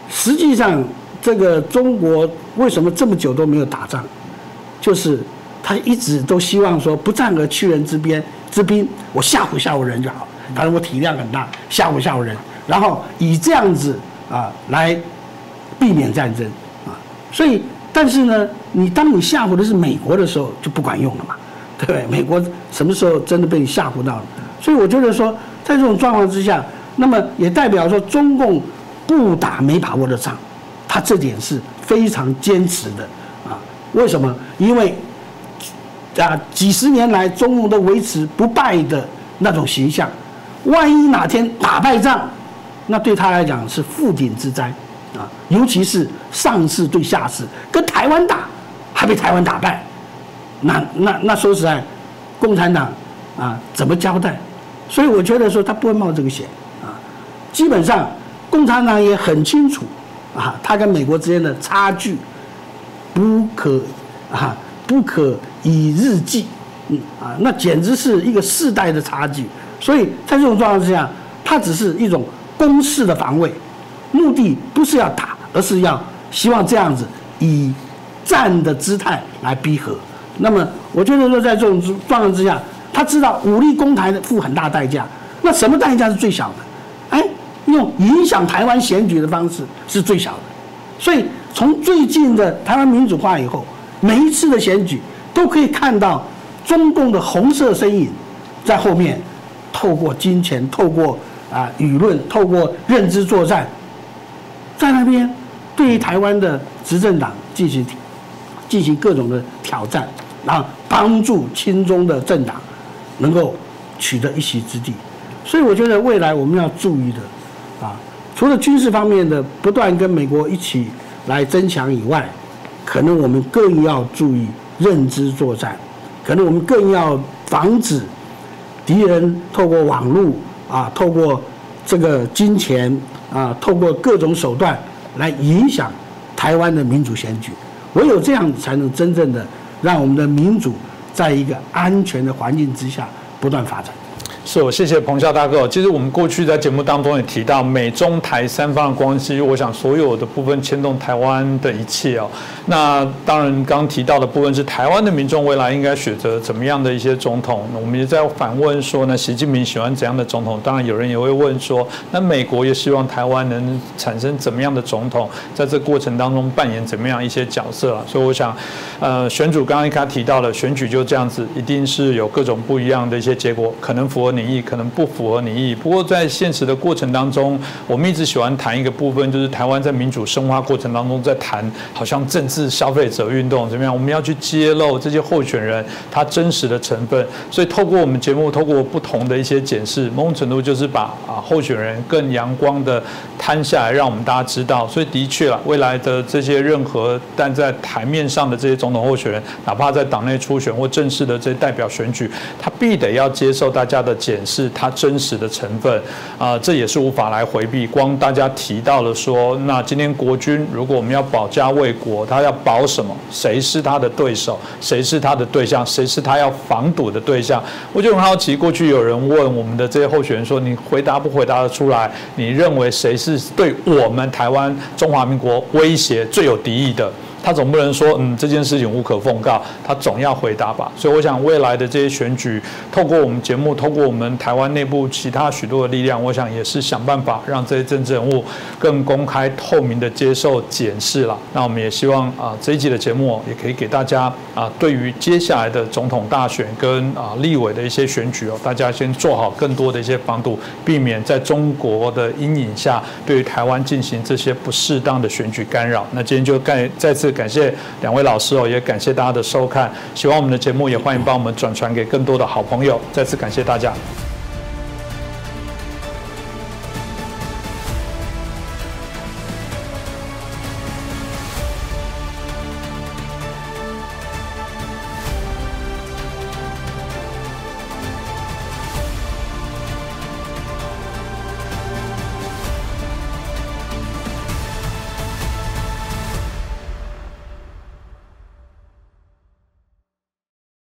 实际上这个中国为什么这么久都没有打仗？就是他一直都希望说不战而屈人之边之兵，我吓唬吓唬人就好。当然我体量很大，吓唬吓唬人，然后以这样子啊来避免战争啊。所以，但是呢，你当你吓唬的是美国的时候就不管用了嘛，对不对？美国什么时候真的被你吓唬到了？所以我觉得说，在这种状况之下，那么也代表说中共不打没把握的仗，他这点是非常坚持的啊。为什么？因为啊，几十年来中共都维持不败的那种形象，万一哪天打败仗，那对他来讲是覆顶之灾啊！尤其是上次对下次跟台湾打，还被台湾打败，那那那说实在，共产党啊怎么交代？所以我觉得说他不会冒这个险啊。基本上，共产党也很清楚啊，他跟美国之间的差距。不可啊，不可以日计，嗯啊，那简直是一个世代的差距。所以在这种状况之下，他只是一种攻势的防卫，目的不是要打，而是要希望这样子以战的姿态来逼和。那么，我觉得说在这种状况之下，他知道武力攻台的付很大代价。那什么代价是最小的？哎，用影响台湾选举的方式是最小的。所以。从最近的台湾民主化以后，每一次的选举都可以看到中共的红色身影在后面，透过金钱、透过啊舆论、透过认知作战，在那边对于台湾的执政党进行进行各种的挑战，然后帮助亲中的政党能够取得一席之地。所以我觉得未来我们要注意的啊，除了军事方面的不断跟美国一起。来增强以外，可能我们更要注意认知作战，可能我们更要防止敌人透过网络啊，透过这个金钱啊，透过各种手段来影响台湾的民主选举。唯有这样，才能真正的让我们的民主在一个安全的环境之下不断发展。
是，我谢谢彭笑大哥。其实我们过去在节目当中也提到，美中台三方的关系，我想所有的部分牵动台湾的一切哦。那当然，刚提到的部分是台湾的民众未来应该选择怎么样的一些总统。我们也在反问说呢，习近平喜欢怎样的总统？当然，有人也会问说，那美国也希望台湾能产生怎么样的总统，在这过程当中扮演怎么样一些角色啊？所以我想，呃，选主刚刚一开提到了选举就这样子，一定是有各种不一样的一些结果，可能符合。你意可能不符合你意，不过在现实的过程当中，我们一直喜欢谈一个部分，就是台湾在民主深化过程当中，在谈好像政治消费者运动怎么样，我们要去揭露这些候选人他真实的成分。所以透过我们节目，透过不同的一些检视，某种程度就是把啊候选人更阳光的摊下来，让我们大家知道。所以的确啊，未来的这些任何但在台面上的这些总统候选人，哪怕在党内初选或正式的这些代表选举，他必得要接受大家的。检视它真实的成分啊，这也是无法来回避。光大家提到了说，那今天国军如果我们要保家卫国，他要保什么？谁是他的对手？谁是他的对象？谁是他要防堵的对象？我就很好奇，过去有人问我们的这些候选人说，你回答不回答得出来？你认为谁是对我们台湾中华民国威胁最有敌意的？他总不能说，嗯，这件事情无可奉告，他总要回答吧。所以我想，未来的这些选举，透过我们节目，透过我们台湾内部其他许多的力量，我想也是想办法让这些政治人物更公开透明的接受检视了。那我们也希望啊，这一集的节目也可以给大家啊，对于接下来的总统大选跟啊立委的一些选举哦，大家先做好更多的一些防堵，避免在中国的阴影下，对于台湾进行这些不适当的选举干扰。那今天就再再感谢两位老师哦，也感谢大家的收看。希望我们的节目，也欢迎帮我们转传给更多的好朋友。再次感谢大家。